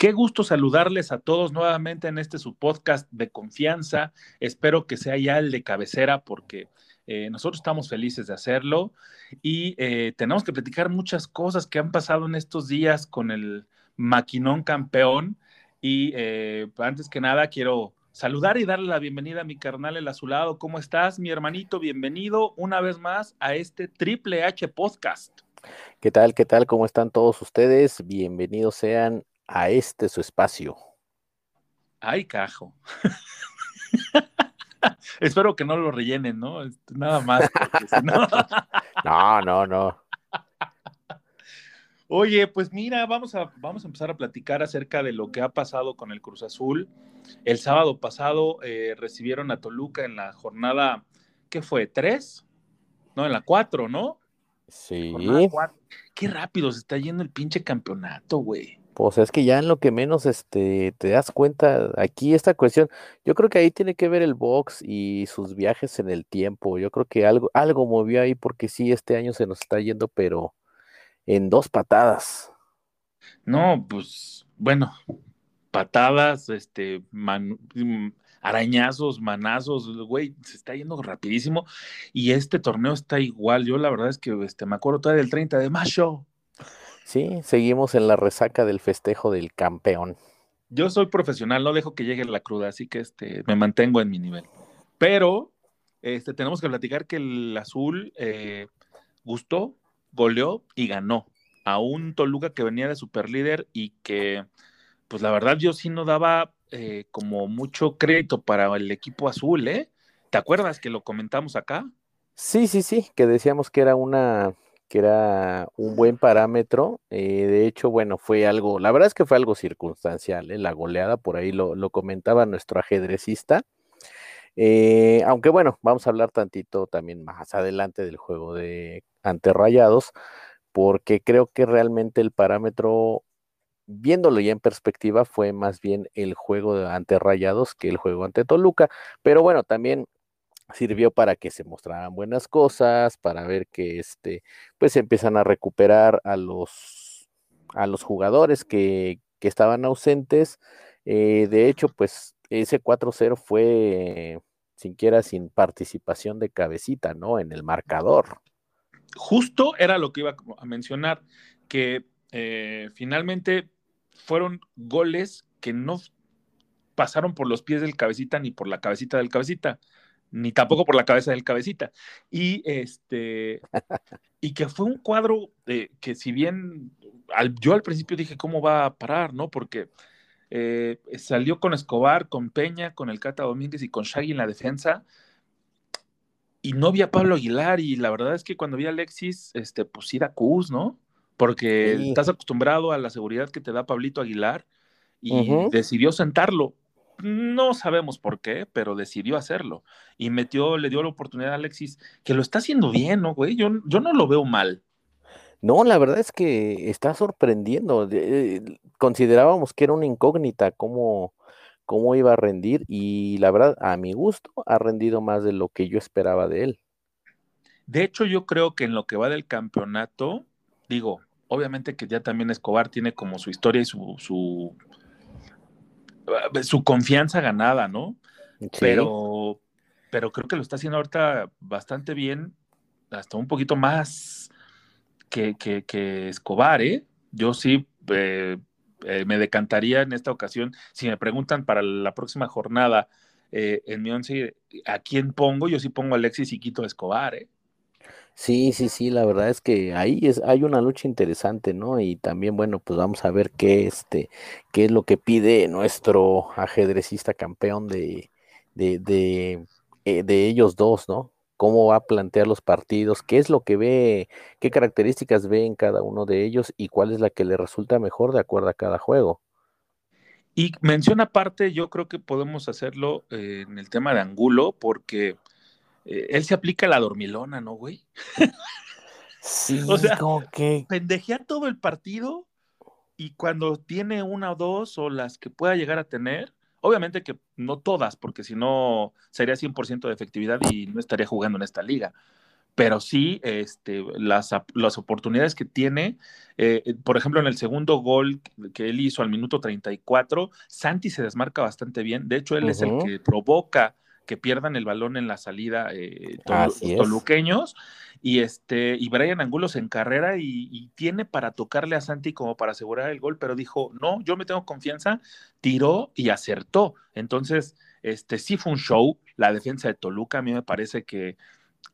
Qué gusto saludarles a todos nuevamente en este su podcast de confianza. Espero que sea ya el de cabecera porque eh, nosotros estamos felices de hacerlo y eh, tenemos que platicar muchas cosas que han pasado en estos días con el maquinón campeón. Y eh, antes que nada quiero saludar y darle la bienvenida a mi carnal el azulado. ¿Cómo estás, mi hermanito? Bienvenido una vez más a este Triple H Podcast. ¿Qué tal? ¿Qué tal? ¿Cómo están todos ustedes? Bienvenidos sean a este su espacio. Ay, cajo. Espero que no lo rellenen, ¿no? Este, nada más. no... no, no, Oye, pues mira, vamos a, vamos a empezar a platicar acerca de lo que ha pasado con el Cruz Azul. El sábado pasado eh, recibieron a Toluca en la jornada, ¿qué fue? ¿Tres? No, en la cuatro, ¿no? Sí. Qué rápido se está yendo el pinche campeonato, güey. Pues es que ya en lo que menos este, te das cuenta, aquí esta cuestión, yo creo que ahí tiene que ver el box y sus viajes en el tiempo. Yo creo que algo, algo movió ahí porque sí, este año se nos está yendo, pero en dos patadas. No, pues bueno, patadas, este, mm, arañazos, manazos, güey, se está yendo rapidísimo y este torneo está igual. Yo la verdad es que este, me acuerdo todavía del 30 de mayo Sí, seguimos en la resaca del festejo del campeón. Yo soy profesional, no dejo que llegue la cruda, así que este, me mantengo en mi nivel. Pero este, tenemos que platicar que el azul eh, gustó, goleó y ganó a un Toluca que venía de superlíder y que, pues la verdad, yo sí no daba eh, como mucho crédito para el equipo azul, ¿eh? ¿Te acuerdas que lo comentamos acá? Sí, sí, sí, que decíamos que era una que era un buen parámetro. Eh, de hecho, bueno, fue algo, la verdad es que fue algo circunstancial, ¿eh? la goleada, por ahí lo, comentaba nuestro ajedrecista. Eh, aunque bueno, vamos a hablar tantito también más adelante del juego de ante Rayados, porque creo que realmente el parámetro, viéndolo ya en perspectiva, fue más bien el juego de ante Rayados que el juego ante Toluca. Pero bueno, también sirvió para que se mostraran buenas cosas, para ver que este, pues empiezan a recuperar a los, a los jugadores que, que estaban ausentes. Eh, de hecho, pues ese 4-0 fue siquiera sin participación de cabecita, ¿no? En el marcador. Justo era lo que iba a mencionar, que eh, finalmente fueron goles que no pasaron por los pies del cabecita ni por la cabecita del cabecita ni tampoco por la cabeza del cabecita. Y este, y que fue un cuadro que si bien yo al principio dije, ¿cómo va a parar? ¿No? Porque eh, salió con Escobar, con Peña, con el Cata Domínguez y con Shaggy en la defensa. Y no vi a Pablo Aguilar, y la verdad es que cuando vi a Alexis, este, pues ir a Cus, ¿no? Porque estás acostumbrado a la seguridad que te da Pablito Aguilar y decidió sentarlo no sabemos por qué, pero decidió hacerlo. Y metió, le dio la oportunidad a Alexis, que lo está haciendo bien, ¿no, güey? Yo, yo no lo veo mal. No, la verdad es que está sorprendiendo. considerábamos que era una incógnita cómo, cómo iba a rendir y la verdad, a mi gusto, ha rendido más de lo que yo esperaba de él. De hecho, yo creo que en lo que va del campeonato, digo, obviamente que ya también Escobar tiene como su historia y su, su eh, su confianza ganada, ¿no? Pero, pero creo que lo está haciendo ahorita bastante bien, hasta un poquito más que, que, Escobar, ¿eh? Yo sí eh, eh, me decantaría en esta ocasión, si me preguntan para la próxima jornada en mi once, ¿a quién pongo? Yo sí pongo a Alexis y quito a Escobar, ¿eh? Sí, sí, sí, la verdad es que ahí es, hay una lucha interesante, ¿no? Y también, bueno, pues vamos a ver qué, este, qué es lo que pide nuestro ajedrecista campeón de, de, de, eh, de ellos dos, ¿no? Cómo va a plantear los partidos, qué es lo que ve, qué características ve en cada uno de ellos y cuál es la que le resulta mejor de acuerdo a cada juego. Y menciona aparte, yo creo que podemos hacerlo eh, en el tema de Angulo, porque eh, él se aplica la dormilona, ¿no, güey? Sí, o sea, como que pendejea todo el partido y cuando tiene una o dos o las que pueda llegar a tener, obviamente que no todas, porque si no sería 100% de efectividad y no estaría jugando en esta liga. pero sí este, las, las oportunidades que tiene, eh, eh, por ejemplo, en el segundo gol que él hizo al minuto 34, Santi se desmarca bastante bien, de hecho él es el que provoca que pierdan el balón en la salida eh, toluqueños y este y Brian Angulos en carrera y, tiene para tocarle a Santi como para asegurar el gol, pero dijo, no, yo me tengo confianza, tiró y acertó. Entonces, este sí fue un show, la defensa de Toluca, a mí me parece que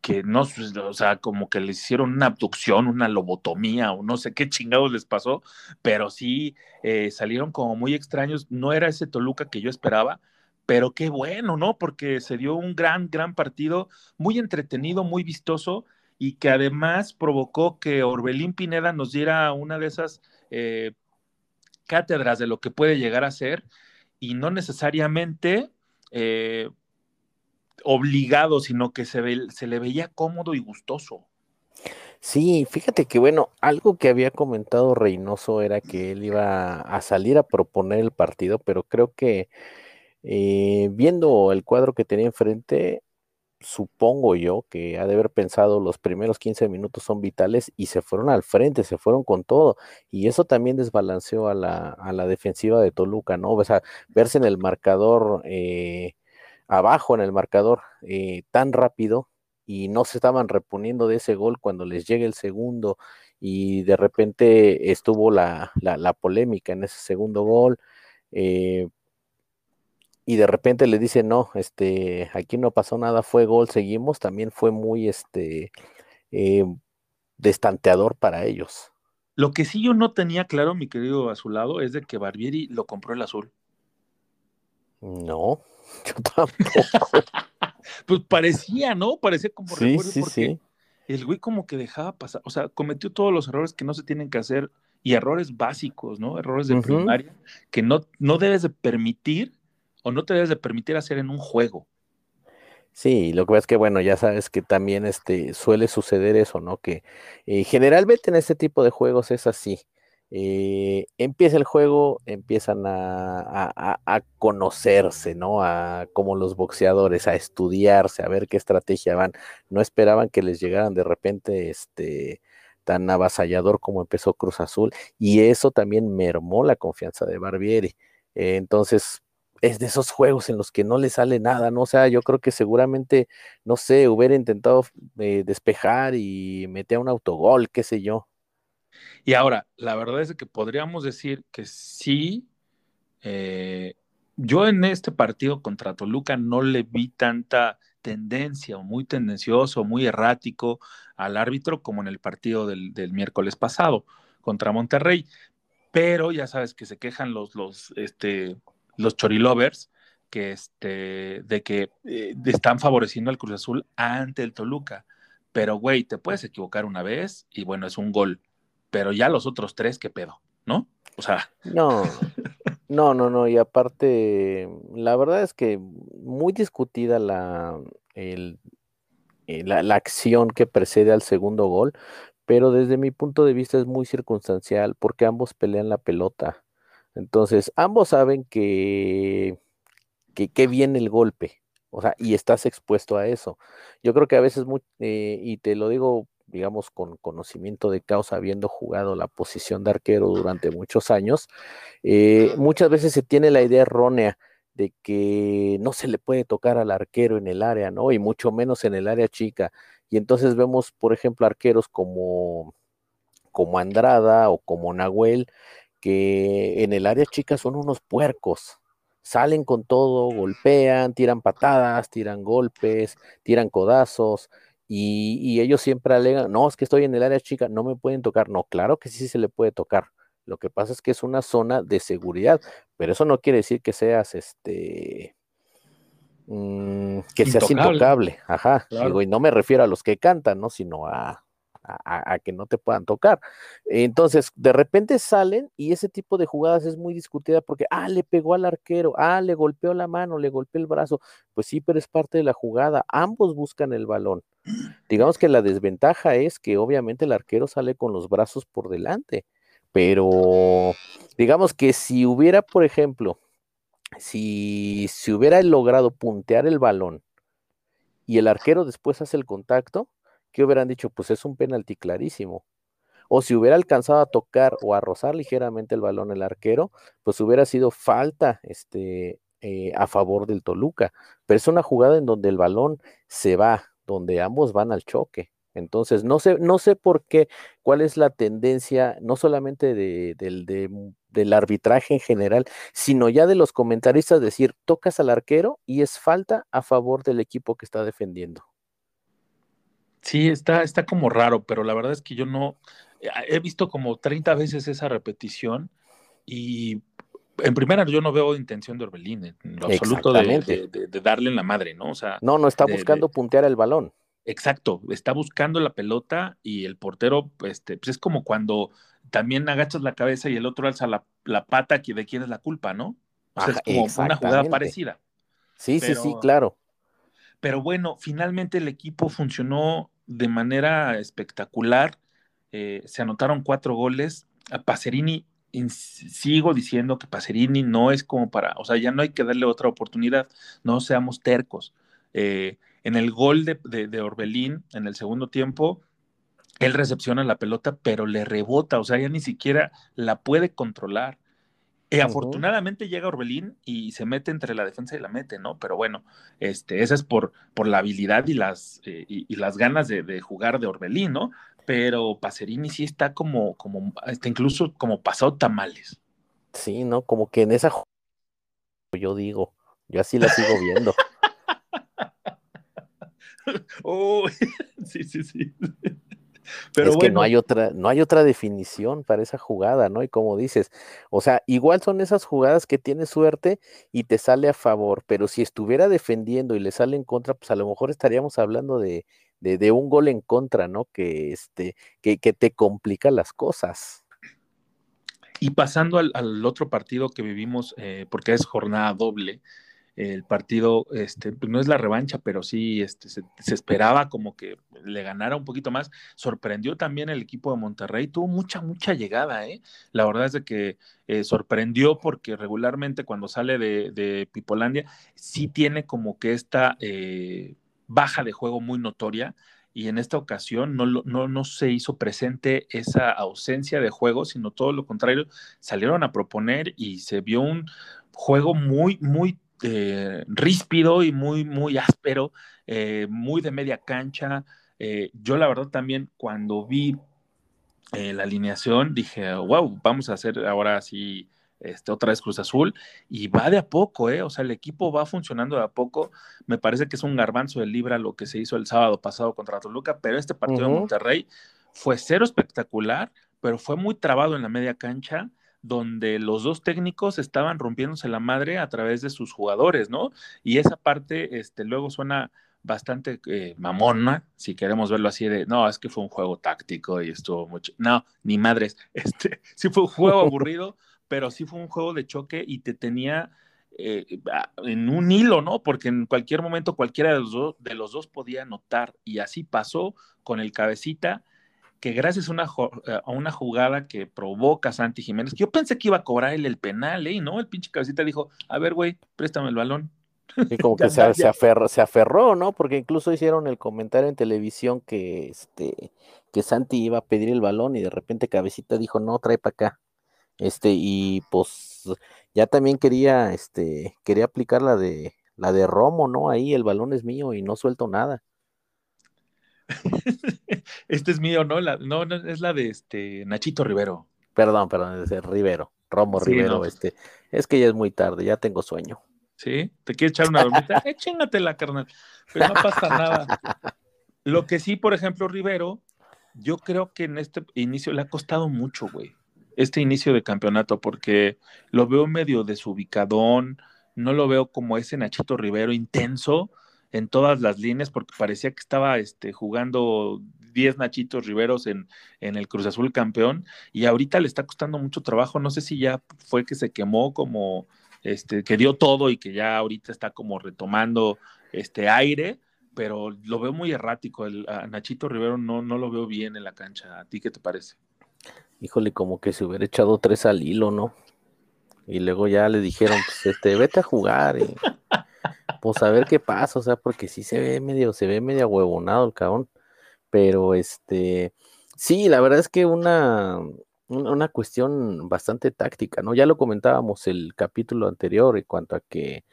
que no, o sea, como que le hicieron una abducción, una lobotomía o no sé qué chingados les pasó, pero sí eh, salieron como muy extraños. No era ese Toluca que yo esperaba, pero qué bueno, ¿no? Porque se dio un gran, gran partido, muy entretenido, muy vistoso y que además provocó que Orbelín Pineda nos diera una de esas eh, cátedras de lo que puede llegar a ser y no necesariamente eh, obligado, sino que se, ve, se le veía cómodo y gustoso. Sí, fíjate que bueno, algo que había comentado Reynoso era que él iba a salir a proponer el partido, pero creo que eh, viendo el cuadro que tenía enfrente, supongo yo que ha de haber pensado los primeros 15 minutos son vitales y se fueron al frente, se fueron con todo. Y eso también desbalanceó a la, a la defensiva de Toluca, ¿no? O sea, verse en el marcador, eh, abajo en el marcador eh, tan rápido y no se estaban reponiendo de ese gol cuando les llega el segundo y de repente estuvo la, la, polémica en ese segundo gol. Eh, y de repente le dice, no, este, aquí no pasó nada, fue gol, seguimos, también fue muy, este, eh, destanteador para ellos. Lo que sí yo no tenía claro, mi querido Azulado, es de que Barbieri lo compró el azul. No, yo tampoco. pues parecía, ¿no? Parecía como sí, sí, sí. el güey como que dejaba pasar, o sea, cometió todos los errores que no se tienen que hacer y errores básicos, ¿no? Errores de primaria que no, no debes de permitir o no te debes de permitir hacer en un juego. Sí, lo que pasa es que, bueno, ya sabes que también este, suele suceder eso, ¿no? Que eh, generalmente en este tipo de juegos es así. Eh, empieza el juego, empiezan a, conocerse, ¿no? A, como los boxeadores, a estudiarse, a ver qué estrategia van. No esperaban que les llegaran de repente este tan avasallador como empezó Cruz Azul, y eso también mermó la confianza de Barbieri. Eh, entonces, es de esos juegos en los que no le sale nada, ¿no? O sea, yo creo que seguramente, no sé, hubiera intentado eh, despejar y meter un autogol, qué sé yo. Y ahora, la verdad es que podríamos decir que sí, eh, yo en este partido contra Toluca no le vi tanta tendencia o muy tendencioso, muy errático al árbitro como en el partido del, miércoles pasado contra Monterrey. Pero ya sabes que se quejan los, los, este, los chorilovers, que este, de que eh, están favoreciendo al Cruz Azul ante el Toluca. Pero, güey, te puedes equivocar una vez y bueno, es un gol. Pero ya los otros tres, ¿qué pedo? ¿No? O sea. No, no, no, no. Y aparte, la verdad es que muy discutida la, el, eh, la, la acción que precede al segundo gol, pero desde mi punto de vista es muy circunstancial porque ambos pelean la pelota. Entonces, ambos saben que, que, viene el golpe, o sea, y estás expuesto a eso. Yo creo que a veces, eh, y te lo digo, digamos, con conocimiento de causa, habiendo jugado la posición de arquero durante muchos años, eh, muchas veces se tiene la idea errónea de que no se le puede tocar al arquero en el área, ¿no? Y mucho menos en el área chica. Y entonces vemos, por ejemplo, arqueros como, como Andrada o como Nahuel, que en el área chica son unos puercos. Salen con todo, golpean, tiran patadas, tiran golpes, tiran codazos. Y, ellos siempre alegan, no, es que estoy en el área chica, no me pueden tocar. No, claro que sí se le puede tocar. Lo que pasa es que es una zona de seguridad, pero eso no quiere decir que seas este mm, que seas intocable. Ajá. y no me refiero a los que cantan, ¿no? Sino a, a, que no te puedan tocar. Entonces, de repente salen y ese tipo de jugadas es muy discutida porque, ah, le pegó al arquero, ah, le golpeó la mano, le golpeó el brazo. Pues sí, pero es parte de la jugada. Ambos buscan el balón. Digamos que la desventaja es que obviamente el arquero sale con los brazos por delante, pero digamos que si hubiera, por ejemplo, si, si hubiera logrado puntear el balón y el arquero después hace el contacto, ¿qué hubieran dicho? Pues es un penalti clarísimo. O si hubiera alcanzado a tocar o a rozar ligeramente el balón el arquero, pues hubiera sido falta este, eh, a favor del Toluca. Pero es una jugada en donde el balón se va, donde ambos van al choque. Entonces, no sé, no sé por qué, cuál es la tendencia, no solamente de, del arbitraje en general, sino ya de los comentaristas decir, tocas al arquero y es falta a favor del equipo que está defendiendo. Sí, está, está como raro, pero la verdad es que yo no, eh, he visto como 30 veces esa repetición y en primera yo no veo intención de Orbelín en lo absoluto de, darle en la madre, ¿no? O sea, no, no está buscando puntear el balón. Exacto, está buscando la pelota y el portero, este, pues es como cuando también agachas la cabeza y el otro alza la, pata que de quién es la culpa, ¿no? O sea, es como una jugada parecida. Sí, sí, sí, claro. Pero bueno, finalmente el equipo funcionó de manera espectacular. Eh, se anotaron cuatro goles. A Pacerini, sigo diciendo que Pacerini no es como para, o sea, ya no hay que darle otra oportunidad, no seamos tercos. Eh, en el gol de, Orbelín, en el segundo tiempo, él recepciona la pelota, pero le rebota, o sea, ya ni siquiera la puede controlar. Y afortunadamente llega Orbelín y se mete entre la defensa y la mete, ¿no? Pero bueno, este, esa es por, por la habilidad y las, eh, y, las ganas de, jugar de Orbelín, ¿no? Pero Pacerini sí está como, como, está incluso como pasado tamales. Sí, ¿no? Como que en esa yo digo, yo así la sigo viendo. oh, sí, sí, sí. Pero es que no hay otra, no hay otra definición para esa jugada, ¿no? Y como dices, o sea, igual son esas jugadas que tienes suerte y te sale a favor, pero si estuviera defendiendo y le sale en contra, pues a lo mejor estaríamos hablando de, de, un gol en contra, ¿no? Que este, que, que te complica las cosas. Y pasando al, otro partido que vivimos, eh, porque es jornada doble, el partido, este, pues, no es la revancha, pero sí este, se, esperaba como que le ganara un poquito más. Sorprendió también el equipo de Monterrey, tuvo mucha, mucha llegada, ¿eh? La verdad es de que eh, sorprendió porque regularmente cuando sale de, Pipolandia, sí tiene como que esta eh, baja de juego muy notoria. Y en esta ocasión no, no, no se hizo presente esa ausencia de juego, sino todo lo contrario, salieron a proponer y se vio un juego muy, muy eh, ríspido y muy, muy áspero, eh, muy de media cancha. Eh, yo la verdad también cuando vi la alineación dije, wow, vamos a hacer ahora sí este, otra vez Cruz Azul y va de a poco, ¿eh? O sea, el equipo va funcionando de a poco. Me parece que es un garbanzo de libra lo que se hizo el sábado pasado contra Toluca, pero este partido de Monterrey fue cero espectacular, pero fue muy trabado en la media cancha donde los dos técnicos estaban rompiéndose la madre a través de sus jugadores, ¿no? Y esa parte, este, luego suena bastante eh, mamona, si queremos verlo así de, no, es que fue un juego táctico y estuvo mucho, no, ni madres, este, sí fue un juego aburrido, pero sí fue un juego de choque y te tenía eh, en un hilo, ¿no? Porque en cualquier momento cualquiera de los, dos, de los dos podía anotar y así pasó con el cabecita que gracias a una, eh, a una jugada que provoca Santi Jiménez, que yo pensé que iba a cobrar él el penal, ¿eh? ¿no? El pinche cabecita dijo, a ver, güey, préstame el balón. Y como que se, se, aferró, se aferró, ¿no? Porque incluso hicieron el comentario en televisión que, este, que Santi iba a pedir el balón y de repente Cabecita dijo, no, trae para acá. Este, y pues ya también quería, este, quería aplicar la de, la de Romo, ¿no? Ahí el balón es mío y no suelto nada. este es mío, ¿no? La, no, es la de este Nachito Rivero. Perdón, perdón, es Rivero, Romo Rivero, este. Es que ya es muy tarde, ya tengo sueño. ¿Sí? ¿Te quieres echar una dormita? eh, la carnal. Pero no pasa nada. Lo que sí, por ejemplo, Rivero, yo creo que en este inicio le ha costado mucho, güey. Este inicio de campeonato, porque lo veo medio desubicadón, no lo veo como ese Nachito Rivero intenso, en todas las líneas porque parecía que estaba este, jugando 10 Nachitos Riveros en, en, el Cruz Azul campeón y ahorita le está costando mucho trabajo. No sé si ya fue que se quemó como, este, que dio todo y que ya ahorita está como retomando este aire, pero lo veo muy errático. El, Nachito Rivero no, no lo veo bien en la cancha. ¿A ti qué te parece? Híjole, como que se hubiera echado tres al hilo, ¿no? Y luego ya le dijeron, pues, este, vete a jugar. Y pues a ver qué pasa, o sea, porque sí se ve medio, se ve medio huevonado el cabrón. Pero este, sí, la verdad es que una, una cuestión bastante táctica, ¿no? Ya lo comentábamos el capítulo anterior en cuanto a que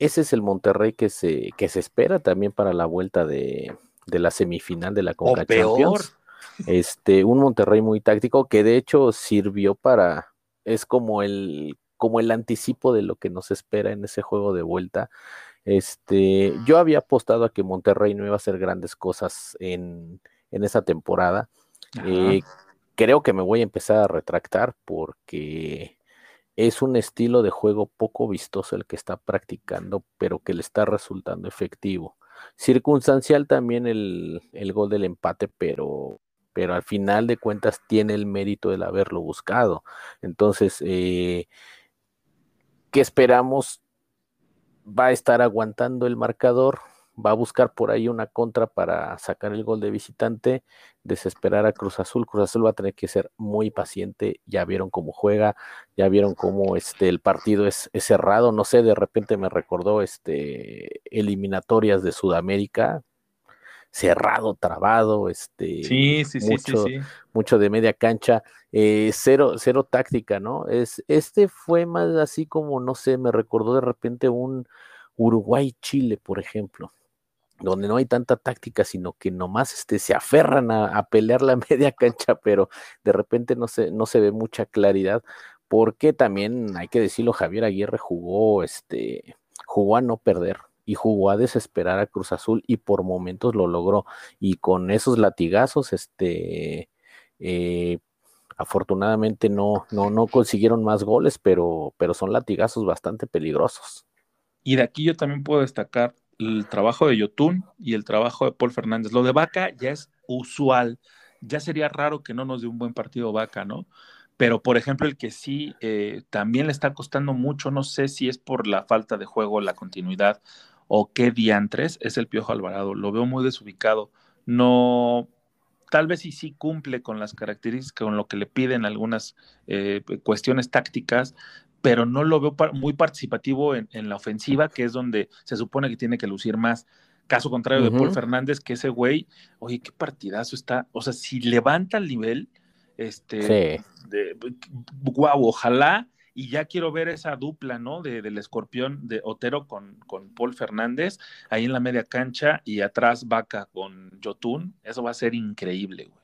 ese es el Monterrey que se, que se espera también para la vuelta de, la semifinal de la Conca Champions. Este, un Monterrey muy táctico que de hecho sirvió para, es como el, como el anticipo de lo que nos espera en ese juego de vuelta. Este, yo había apostado a que Monterrey no iba a hacer grandes cosas en, en esa temporada. Eh, creo que me voy a empezar a retractar porque es un estilo de juego poco vistoso el que está practicando, pero que le está resultando efectivo. Circunstancial también el, gol del empate, pero, pero al final de cuentas tiene el mérito del haberlo buscado. Entonces, eh, ¿qué esperamos? Va a estar aguantando el marcador, va a buscar por ahí una contra para sacar el gol de visitante, desesperar a Cruz Azul. Cruz Azul va a tener que ser muy paciente. Ya vieron cómo juega, ya vieron cómo este, el partido es, cerrado. No sé, de repente me recordó este, eliminatorias de Sudamérica. Cerrado, trabado, este, sí, sí, mucho, sí, mucho de media cancha, eh, cero, cero táctica, ¿no? Es, este fue más así como, no sé, me recordó de repente un Uruguay-Chile, por ejemplo donde no hay tanta táctica, sino que nomás este, se aferran a, pelear la media cancha, pero de repente no se, no se ve mucha claridad, porque también hay que decirlo, Javier Aguirre jugó, este, jugó a no perder y jugó a desesperar a Cruz Azul y por momentos lo logró. Y con esos latigazos, este, eh, afortunadamente no, no, no consiguieron más goles, pero, pero son latigazos bastante peligrosos. Y de aquí yo también puedo destacar el trabajo de Yotun y el trabajo de Paul Fernández. Lo de Vaca ya es usual. Ya sería raro que no nos dé un buen partido Vaca, ¿no? Pero, por ejemplo, el que sí eh, también le está costando mucho, no sé si es por la falta de juego, la continuidad o qué diantres, es el Piojo Alvarado. Lo veo muy desubicado. No, tal vez sí sí cumple con las características, con lo que le piden algunas eh, cuestiones tácticas, pero no lo veo muy participativo en, la ofensiva, que es donde se supone que tiene que lucir más. Caso contrario de Paul Fernández, que ese güey, oye, qué partidazo está. O sea, si levanta el nivel, este, de, guau, ojalá, y ya quiero ver esa dupla, ¿no? De, del escorpión de Otero con, con Paul Fernández, ahí en la media cancha, y atrás Vaca con Jotun, eso va a ser increíble, güey.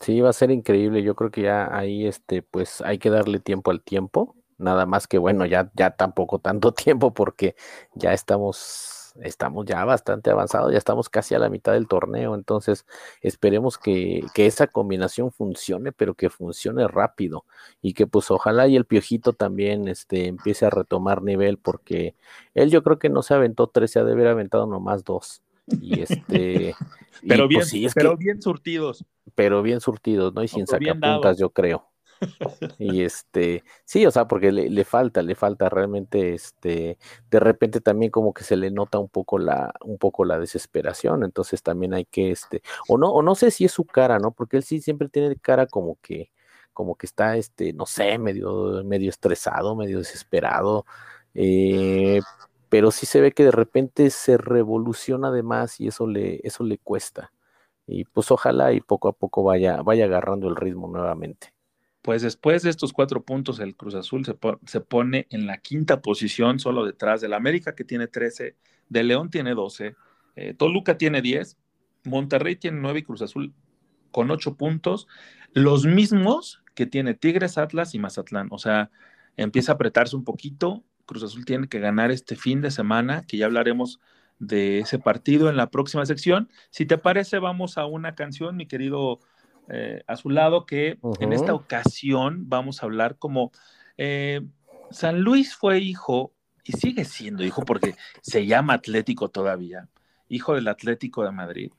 Sí, va a ser increíble. Yo creo que ya ahí, este, pues hay que darle tiempo al tiempo. Nada más que bueno, ya, ya tampoco tanto tiempo porque ya estamos, estamos ya bastante avanzados, ya estamos casi a la mitad del torneo, entonces esperemos que, que esa combinación funcione, pero que funcione rápido y que pues ojalá y el piojito también este, empiece a retomar nivel porque él yo creo que no se aventó tres, se ha de haber aventado nomás dos. Y este. pero bien, pues, pero bien surtidos. Pero bien surtidos, ¿no? Y sin sacapuntas, yo creo y este, sí, o sea, porque le, falta, le falta realmente, este, de repente también como que se le nota un poco la, un poco la desesperación, entonces también hay que, este, o no, o no sé si es su cara, ¿no? Porque él sí siempre tiene cara como que, como que está, este, no sé, medio, medio estresado, medio desesperado, eh, pero sí se ve que de repente se revoluciona de más y eso le, eso le cuesta. Y pues ojalá y poco a poco vaya, vaya agarrando el ritmo nuevamente. Pues después de estos cuatro puntos, el Cruz Azul se, pone en la quinta posición, solo detrás del América, que tiene 13, de León tiene 12, eh, Toluca tiene 10, Monterrey tiene 9 y Cruz Azul con 8 puntos, los mismos que tiene Tigres, Atlas y Mazatlán. O sea, empieza a apretarse un poquito. Cruz Azul tiene que ganar este fin de semana, que ya hablaremos de ese partido en la próxima sección. Si te parece, vamos a una canción, mi querido eh, a su lado que en esta ocasión vamos a hablar como eh, San Luis fue hijo y sigue siendo hijo porque se llama Atlético todavía, hijo del Atlético de Madrid.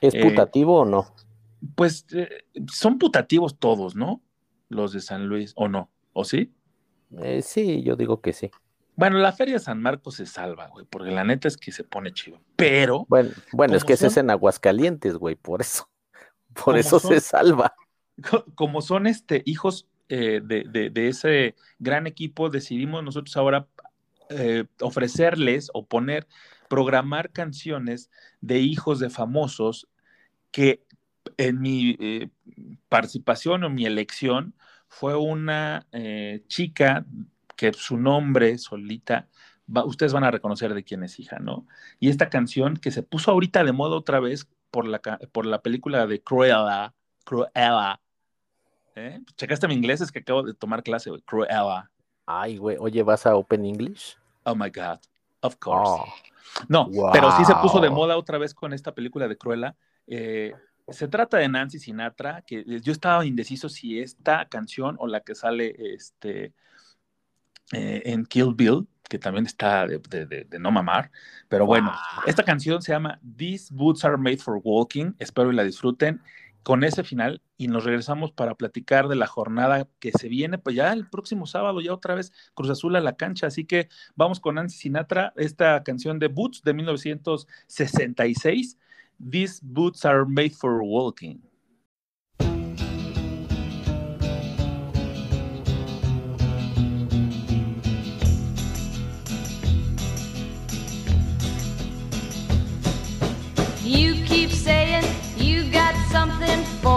¿Es eh, putativo o no? Pues son putativos todos, ¿no? Los de San Luis, ¿o no? ¿O sí? sí, yo digo que sí. Bueno, la Feria San Marcos se salva, güey, porque la neta es que se pone chido. Pero. Bueno, bueno es que ese es en Aguascalientes, güey, por eso. Por eso se salva. Como son este, hijos eh, de, ese gran equipo, decidimos nosotros ahora eh, ofrecerles o poner, programar canciones de hijos de famosos que en mi eh, participación o mi elección fue una chica que su nombre solita, ustedes van a reconocer de quién es hija, ¿no? Y esta canción que se puso ahorita de moda otra vez por la, por la película de Cruella, Cruella. ¿eh? ¿Checaste mi inglés? Es que acabo de tomar clase, Cruella. Ay, güey, oye, ¿vas a Open English? Oh my God, of course. Oh. No, pero sí se puso de moda otra vez con esta película de Cruella. Eh, se trata de Nancy Sinatra, que yo estaba indeciso si esta canción o la que sale este, eh, en Kill Bill, que también está de, no mamar, pero bueno, esta canción se llama These Boots Are Made for Walking, espero que la disfruten con ese final y nos regresamos para platicar de la jornada que se viene, pues ya el próximo sábado, ya otra vez Cruz Azul a la cancha, así que vamos con Nancy Sinatra, esta canción de Boots de 1966 These boots are made for walking.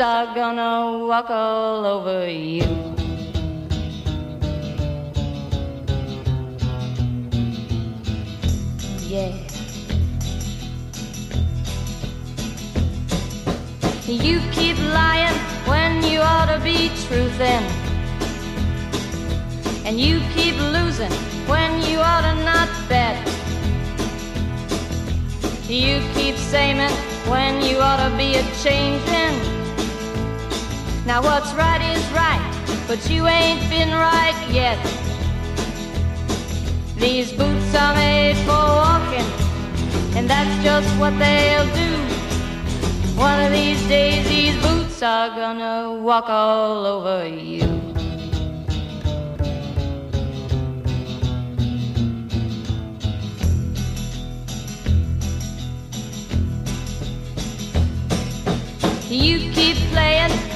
are gonna walk all over you. Yeah. You keep lying when you ought to be truthing. And you keep losing when you ought to not bet. You keep saying when you ought to be a changing. Now what's right is right, but you ain't been right yet. These boots are made for walking, and that's just what they'll do. One of these days, these boots are gonna walk all over you. You keep playing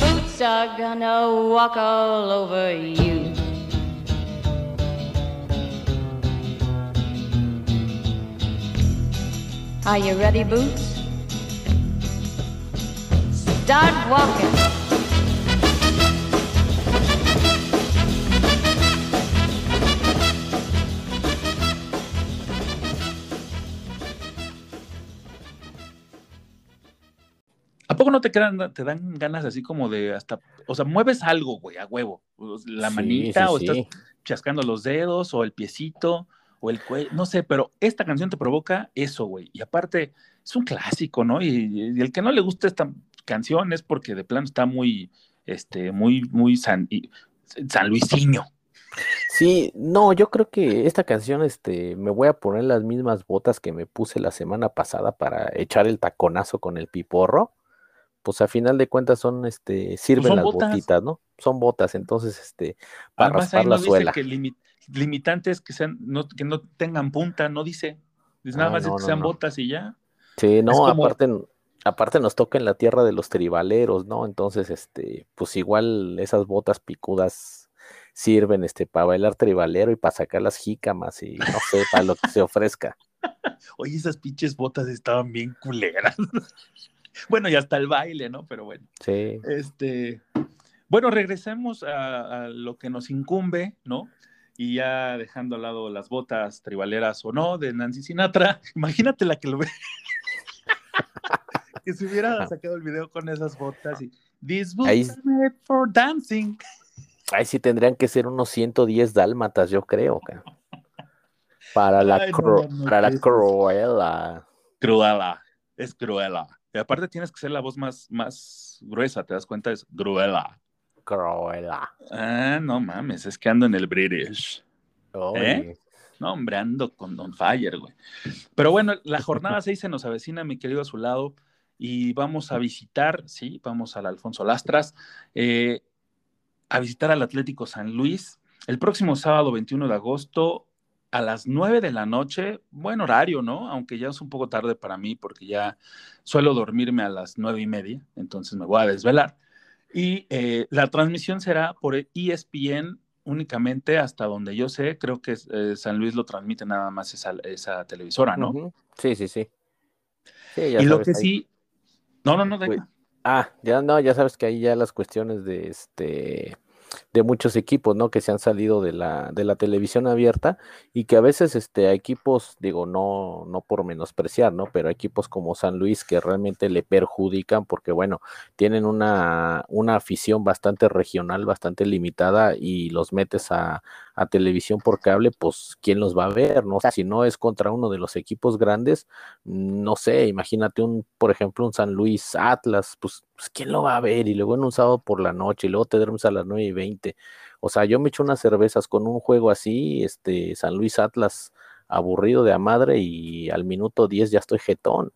boots are gonna walk all over you. Are you ready, Boots? Start walking. ¿A poco no te quedan, te dan ganas así como de hasta, o sea, mueves algo, güey, a huevo, la manita o estás chascando los dedos o el piecito? o el cuello, no sé, pero esta canción te provoca eso, güey. Y aparte, es un clásico, ¿no? Y, el que no le gusta esta canción es porque de plano está muy, este, muy, muy san, san Luisinho. Sí, no, yo creo que esta canción, este, me voy a poner las mismas botas que me puse la semana pasada para echar el taconazo con el piporro. Pues a final de cuentas son, este, pues sirven las botitas, ¿no? Son botas, entonces, este, para raspar la suela limitantes que sean, no, que no tengan punta, no dice. Dice nada ah, más que sean botas y ya. Sí, no, aparte, aparte nos toca en la tierra de los tribaleros, ¿no? Entonces, este, pues igual esas botas picudas sirven este para bailar tribalero y para sacar las jícamas y no sé, para lo que se ofrezca. Oye, esas pinches botas estaban bien culeras. bueno, y hasta el baile, ¿no? Pero bueno. Sí. Este, bueno, regresemos a, a lo que nos incumbe, ¿no? y ya dejando al lado las botas tribaleras o no de Nancy Sinatra, imagínate la que lo ve. que se hubiera sacado el video con esas botas y This boots Ahí- are made for dancing. Ahí sí tendrían que ser unos 110 dálmatas, yo creo. Para la, Ay, no, cru- no, para la cruela. Cruela, es cruela. Y aparte tienes que ser la voz más, más gruesa, ¿te das cuenta? Es cruela. Cruela. Ah, no mames, es que ando en el British. ¿Eh? No, hombre, ando con Don Fire, güey. Pero bueno, la jornada 6 se nos avecina, mi querido Azulado, y vamos a visitar, sí, vamos al Alfonso Lastras, eh, a visitar al Atlético San Luis el próximo sábado 21 de agosto a las 9 de la noche, buen horario, ¿no? Aunque ya es un poco tarde para mí porque ya suelo dormirme a las nueve y media, entonces me voy a desvelar. Y eh, la transmisión será por ESPN únicamente hasta donde yo sé, creo que eh, San Luis lo transmite nada más esa, esa televisora, ¿no? Sí, sí, sí. Y lo que ahí- sí... No, no, no, venga. Ah, ya no, ya sabes que ahí ya las cuestiones de este de muchos equipos, ¿no? Que se han salido de la, de la televisión abierta y que a veces este, a equipos, digo, no, no por menospreciar, ¿no? Pero equipos como San Luis que realmente le perjudican porque, bueno, tienen una, una afición bastante regional, bastante limitada y los metes a, a televisión por cable, pues, ¿quién los va a ver, no? O sea, si no es contra uno de los equipos grandes, no sé, imagínate un, por ejemplo, un San Luis Atlas, pues, pues, ¿quién lo va a ver? Y luego en un sábado por la noche, y luego te duermes a las nueve y veinte. O sea, yo me echo unas cervezas con un juego así, este, San Luis Atlas aburrido de a madre y al minuto 10 ya estoy jetón.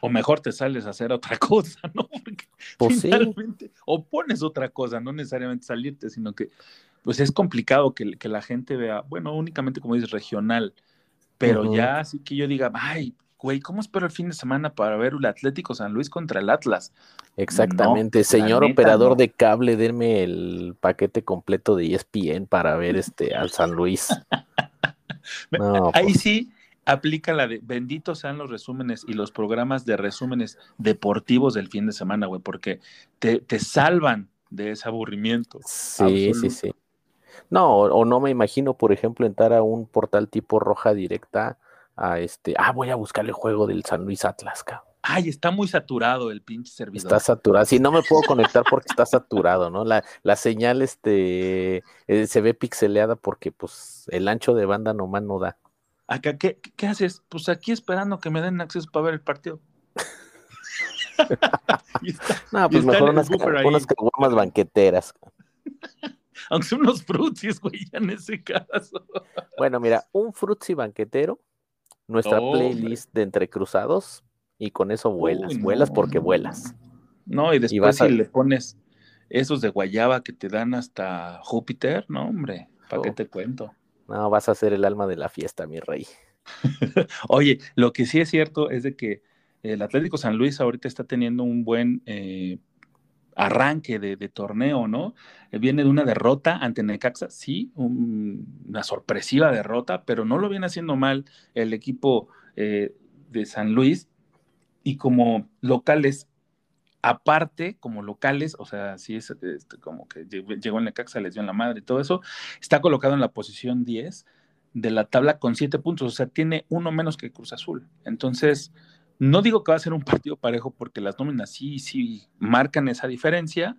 O mejor te sales a hacer otra cosa, ¿no? Porque Pues sí. finalmente, o pones otra cosa, no necesariamente salirte, sino que pues es complicado que, que la gente vea, bueno, únicamente como dices, regional, pero ya así que yo diga, ay, güey, ¿cómo espero el fin de semana para ver el Atlético San Luis contra el Atlas? Exactamente, señor neta, operador no. de cable, denme el paquete completo de ESPN para ver este al San Luis. No, Ahí pues, sí aplica la de benditos sean los resúmenes y los programas de resúmenes deportivos del fin de semana, güey, porque te, te salvan de ese aburrimiento. sí, sí, sí. No, o, o no me imagino, por ejemplo, entrar a un portal tipo roja directa a este, ah, voy a buscar el juego del San Luis Atlas, cabrón. Ay, está muy saturado el pinche servidor. Está saturado. Sí, no me puedo conectar porque está saturado, ¿no? La, la señal este, eh, se ve pixeleada porque pues el ancho de banda nomás no da. Acá, ¿qué, qué haces? Pues aquí esperando que me den acceso para ver el partido. Está- No, pues mejor unas, caguamas banqueteras. Aunque son unos frutsis, güey, ya en ese caso. Bueno, mira, un frutzi banquetero, nuestra Oh, Hombre. playlist de entrecruzados, y con eso vuelas, Uy, no, vuelas porque vuelas. No, y después vas a- si le pones esos de guayaba que te dan hasta Júpiter, no, hombre, ¿para qué Oh. te cuento? No, vas a ser el alma de la fiesta, mi rey. Oye, lo que sí es cierto es de que el Atlético San Luis ahorita está teniendo un buen eh, arranque de, torneo, ¿no? Eh, Viene de una derrota ante Necaxa, sí, un- una sorpresiva derrota, pero no lo viene haciendo mal el equipo eh, de San Luis y como locales, aparte, como locales, o sea, sí es este, como que llegó llegó el Necaxa, les dio en la madre y todo eso, está colocado en la posición 10 de la tabla con 7 puntos, o sea, tiene uno menos que Cruz Azul. Entonces, no digo que va a ser un partido parejo porque las nóminas sí, sí marcan esa diferencia,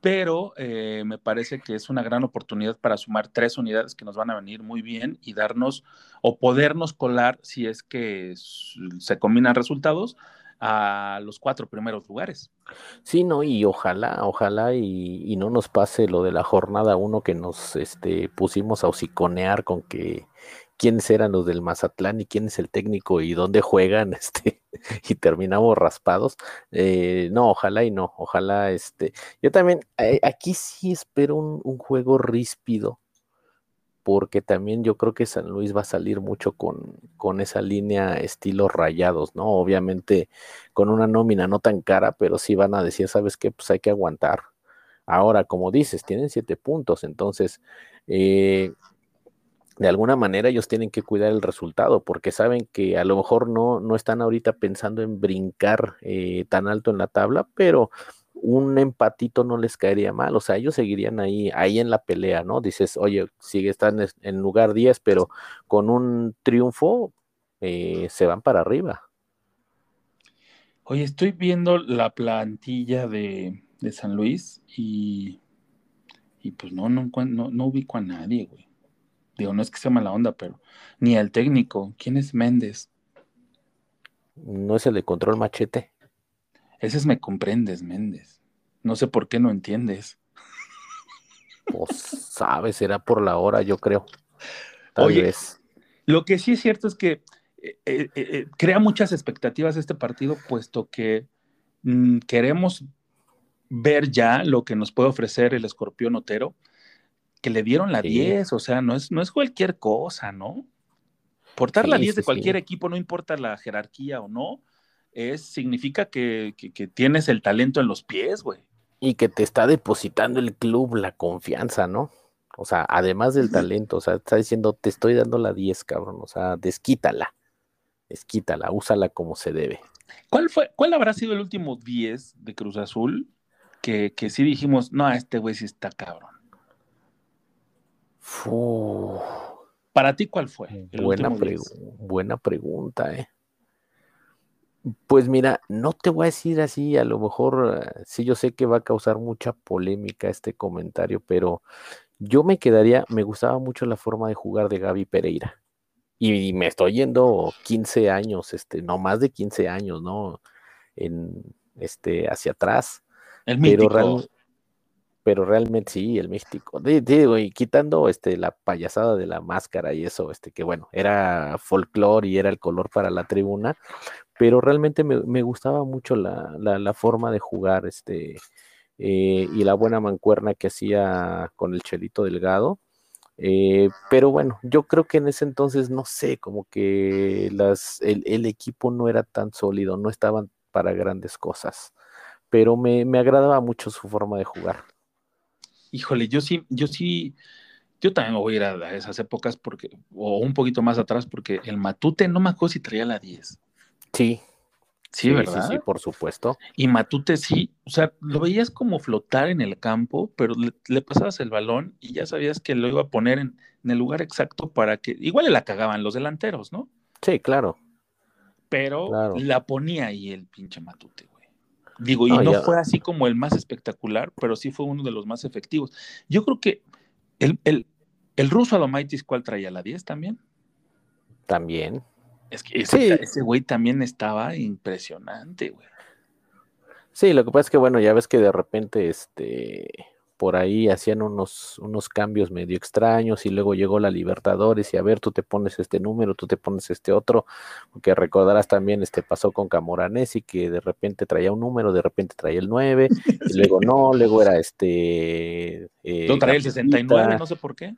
pero eh, me parece que es una gran oportunidad para sumar tres unidades que nos van a venir muy bien y darnos o podernos colar, si es que se combinan resultados, a los cuatro primeros lugares. Sí, no, y ojalá, ojalá y, y no nos pase lo de la jornada uno que nos este, pusimos a hociconear con que quiénes eran los del Mazatlán y quién es el técnico y dónde juegan, este, y terminamos raspados. Eh, no, ojalá y no, ojalá, este, yo también, eh, aquí sí espero un, juego ríspido, porque también yo creo que San Luis va a salir mucho con, con esa línea estilo rayados, ¿no? Obviamente con una nómina no tan cara, pero sí van a decir, ¿sabes qué? Pues hay que aguantar. Ahora, como dices, tienen siete puntos, entonces, eh, de alguna manera ellos tienen que cuidar el resultado, porque saben que a lo mejor no, no están ahorita pensando en brincar eh, tan alto en la tabla, pero un empatito no les caería mal, o sea, ellos seguirían ahí, ahí en la pelea, ¿no? Dices, oye, sigue están en- lugar 10, pero con un triunfo eh, se van para arriba. Oye, estoy viendo la plantilla de, de San Luis y, y pues no, no, no, no ubico a nadie, güey. Digo, no es que sea mala onda, pero ni al técnico. ¿Quién es Méndez? No es el de control machete. Ese es me comprendes, Méndez. No sé por qué no entiendes. Pues sabes, será por la hora, yo creo. Tal Oye, vez. Lo que sí es cierto es que eh, eh, eh, crea muchas expectativas este partido, puesto que mm, queremos ver ya lo que nos puede ofrecer el escorpión Otero, que le dieron la Sí. 10, o sea, no es, no es cualquier cosa, ¿no? Portar la Sí, 10 de cualquier equipo, no importa la jerarquía o no, es, significa que, que- que tienes el talento en los pies, güey. Y que te está depositando el club la confianza, ¿no? O sea, además del talento, o sea, está diciendo, te estoy dando la 10, cabrón. O sea, desquítala. Desquítala, úsala como se debe. ¿Cuál, fue, ¿Cuál habrá sido el último 10 de Cruz Azul que, que sí dijimos, no, este güey sí está cabrón? Para ti, ¿cuál fue? buena, último pregu- 10? buena pregunta, ¿eh? Pues mira, no te voy a decir así, a lo mejor eh, sí yo sé que va a causar mucha polémica este comentario, pero yo me quedaría, me gustaba mucho la forma de jugar de Gaby Pereira. Y me estoy yendo 15 años, este, no más de 15 años, ¿no? En este, hacia atrás. El Pero, mítico. Pero realmente sí, el místico. Di- Digo, y quitando este, la payasada de la máscara y eso, este, que bueno, era folclore y era el color para la tribuna, pero realmente me, me gustaba mucho la, la- forma de jugar, este, eh, y la buena mancuerna que hacía con el Chelito Delgado. Eh, pero bueno, yo creo que en ese entonces, no sé, como que las, el, el equipo no era tan sólido, no estaban para grandes cosas, pero me, me agradaba mucho su forma de jugar. Híjole, yo sí, yo sí, yo también voy a ir a, esas épocas porque, o un poquito más atrás, porque el Matute no me acuerdo si traía la 10. Sí, Sí, ¿verdad? Sí, sí, por supuesto. Y Matute sí, o sea, lo veías como flotar en el campo, pero le, le pasabas el balón y ya sabías que lo iba a poner en, en el lugar exacto para que, igual le la cagaban los delanteros, ¿no? Sí, claro. Pero Claro. la ponía ahí el pinche Matute, güey. Digo, y No, fue así como el más espectacular, pero sí fue uno de los más efectivos. Yo creo que el, el, el ruso Adomaitis, ¿cuál traía la 10 también? También. Es que ese, Sí. ese güey también estaba impresionante, güey. Sí, lo que pasa es que, bueno, ya ves que de repente, este, por ahí hacían unos, unos cambios medio extraños y luego llegó la Libertadores y a ver, tú te pones este número, tú te pones este otro, porque recordarás también, este, pasó con Camoranesi que de repente traía un número, de repente traía el 9, y luego no, luego era este... eh, traía el Gafetita, 69, no sé por qué.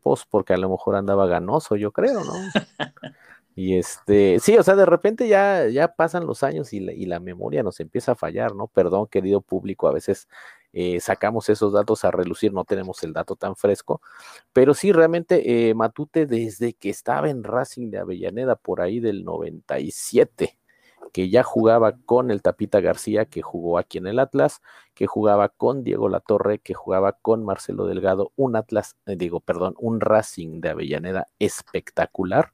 Pues porque a lo mejor andaba ganoso, yo creo, ¿no? Y este, sí, o sea, de repente ya, ya pasan los años y la, y la memoria nos empieza a fallar, ¿no? Perdón, querido público, a veces eh, sacamos esos datos a relucir, no tenemos el dato tan fresco, pero sí, realmente eh, Matute desde que estaba en Racing de Avellaneda por ahí del 97, que ya jugaba con el Tapita García, que jugó aquí en el Atlas, que jugaba con Diego Latorre, que jugaba con Marcelo Delgado, un Atlas, eh, digo, perdón, un Racing de Avellaneda espectacular,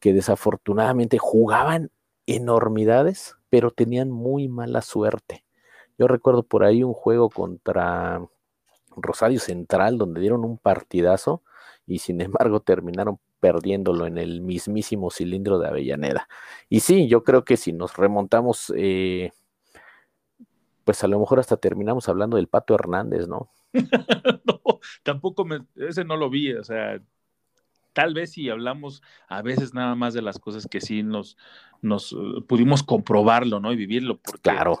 que desafortunadamente jugaban enormidades, pero tenían muy mala suerte. Yo recuerdo por ahí un juego contra Rosario Central donde dieron un partidazo y sin embargo terminaron perdiéndolo en el mismísimo cilindro de Avellaneda. Y sí, yo creo que si nos remontamos, eh, pues a lo mejor hasta terminamos hablando del Pato Hernández, ¿no? no, tampoco me, ese no lo vi, o sea, tal vez si hablamos a veces nada más de las cosas que sí nos, nos uh, pudimos comprobarlo, ¿no? Y vivirlo, porque Claro,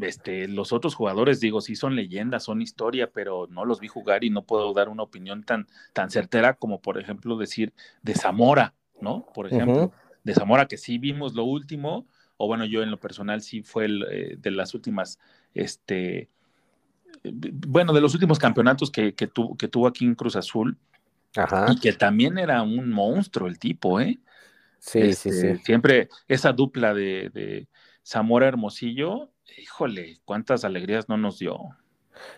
este, los otros jugadores, digo, sí son leyendas, son historia, pero no los vi jugar y no puedo dar una opinión tan, tan certera como, por ejemplo, decir de Zamora, ¿no? Por ejemplo, de Zamora, que sí vimos lo último, o bueno, yo en lo personal sí fue el, eh, de las últimas, este, bueno, de los últimos campeonatos que, que, tu- que tuvo aquí en Cruz Azul, ajá, y que también era un monstruo el tipo, ¿eh? sí, sí, Este, sí. Siempre esa dupla de, de Zamora Hermosillo, híjole, cuántas alegrías no nos dio.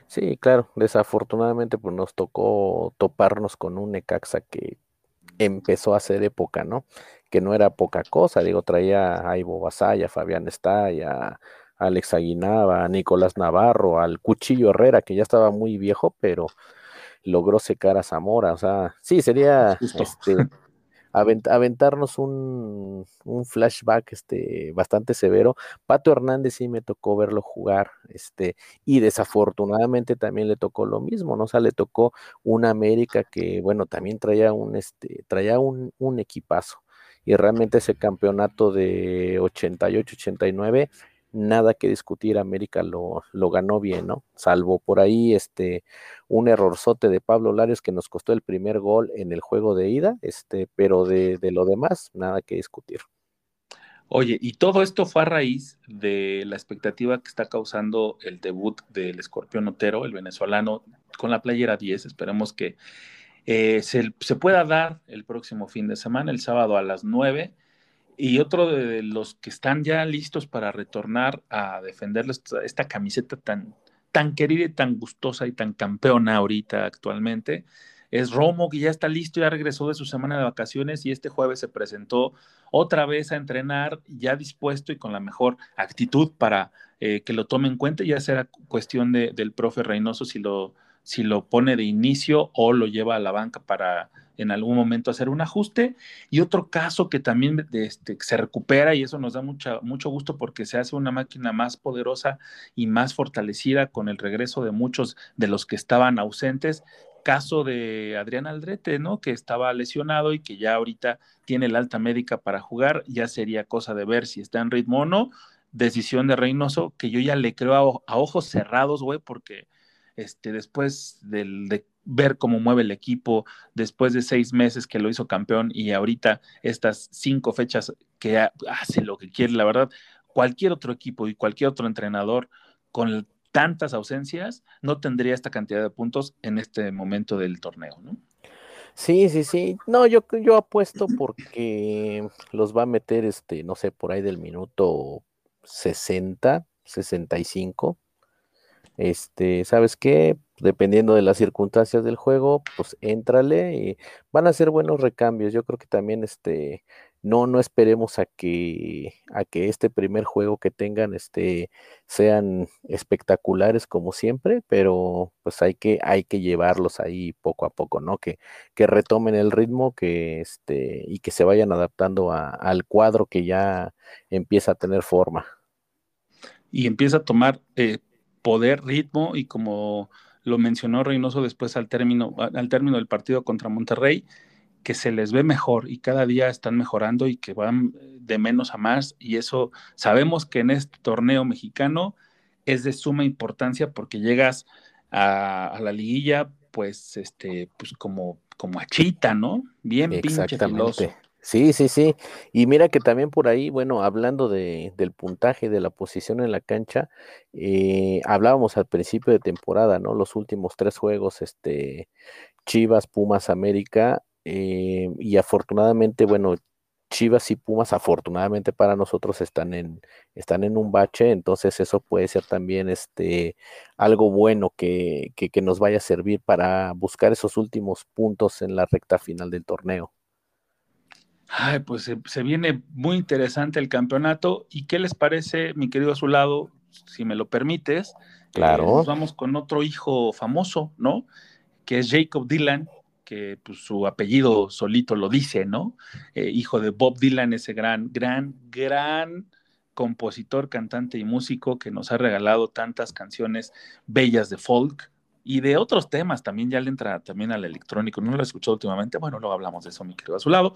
Sí, claro, desafortunadamente pues nos tocó toparnos con un Necaxa que empezó a hacer época, ¿no? Que no era poca cosa, digo, traía a Ivo Basaya, a Fabián Estaya, Alex Aguinaba, a Nicolás Navarro, al Cuchillo Herrera, que ya estaba muy viejo, pero logró secar a Zamora. O sea, sí, sería este, aventarnos un, flashback este, bastante severo. Pato Hernández sí me tocó verlo jugar, este, y desafortunadamente también le tocó lo mismo, ¿no? O sea, le tocó una América que, bueno, también traía un, este, traía un, un equipazo. Y realmente ese campeonato de 88-89 nada que discutir, América lo, lo, ganó bien, ¿no? Salvo por ahí este un errorzote de Pablo Larios que nos costó el primer gol en el juego de ida, este, pero de, de lo demás, nada que discutir. Oye, y todo esto fue a raíz de la expectativa que está causando el debut del escorpión Otero, el venezolano, con la playera 10. Esperemos que eh, se, se, pueda dar el próximo fin de semana, el sábado a las 9 y otro de los que están ya listos para retornar a defender esta, camiseta tan, tan querida y tan gustosa y tan campeona ahorita actualmente, es Romo, que ya está listo, ya regresó de su semana de vacaciones y este jueves se presentó otra vez a entrenar, ya dispuesto y con la mejor actitud para eh, que lo tome en cuenta. Ya será cuestión de, del profe Reynoso si lo, si lo pone de inicio o lo lleva a la banca para en algún momento hacer un ajuste. Y otro caso que también este, se recupera y eso nos da mucha, mucho gusto porque se hace una máquina más poderosa y más fortalecida con el regreso de muchos de los que estaban ausentes. Caso de Adrián Aldrete, ¿no? Que estaba lesionado y que ya ahorita tiene el alta médica para jugar. Ya sería cosa de ver si está en ritmo o no. Decisión de Reynoso, que yo ya le creo a, a ojos cerrados, güey, porque este, después del, de ver cómo mueve el equipo, después de seis meses que lo hizo campeón y ahorita estas cinco fechas que hace lo que quiere, la verdad, cualquier otro equipo y cualquier otro entrenador con tantas ausencias no tendría esta cantidad de puntos en este momento del torneo, ¿no? Sí, sí, sí. No, yo, yo apuesto porque los va a meter, este, no sé, por ahí del minuto 60, 65 este, ¿sabes qué? Dependiendo de las circunstancias del juego, pues éntrale y van a ser buenos recambios. Yo creo que también este no no esperemos a que a que este primer juego que tengan este sean espectaculares como siempre, pero pues hay que hay que llevarlos ahí poco a poco, ¿no? Que que retomen el ritmo, que este y que se vayan adaptando al cuadro que ya empieza a tener forma. Y empieza a tomar eh, poder, ritmo y como lo mencionó Reynoso después al término, al término del partido contra Monterrey, que se les ve mejor y cada día están mejorando y que van de menos a más y eso sabemos que en este torneo mexicano es de suma importancia porque llegas a, la liguilla pues este pues como como achita, ¿no? Bien pinche filoso. Sí, sí, sí. Y mira que también por ahí, bueno, hablando de, del puntaje, de la posición en la cancha, eh, hablábamos al principio de temporada, ¿no? Los últimos tres juegos, este, Chivas, Pumas, América, eh, y afortunadamente, bueno, Chivas y Pumas, afortunadamente para nosotros, están en, están en un bache, entonces eso puede ser también este, algo bueno que, que, que nos vaya a servir para buscar esos últimos puntos en la recta final del torneo. Ay, pues se, viene muy interesante el campeonato. ¿Y qué les parece, mi querido Azulado, si me lo permites? Eh, claro. vamos con otro hijo famoso, ¿no? Que es Jacob Dylan, que pues, su apellido solito lo dice, ¿no? Eh, hijo de Bob Dylan, ese gran, gran, gran compositor, cantante y músico que nos ha regalado tantas canciones bellas de folk, y de otros temas también ya le entra también al electrónico. No lo he escuchado últimamente. Bueno, luego hablamos de eso, mi querido a su lado.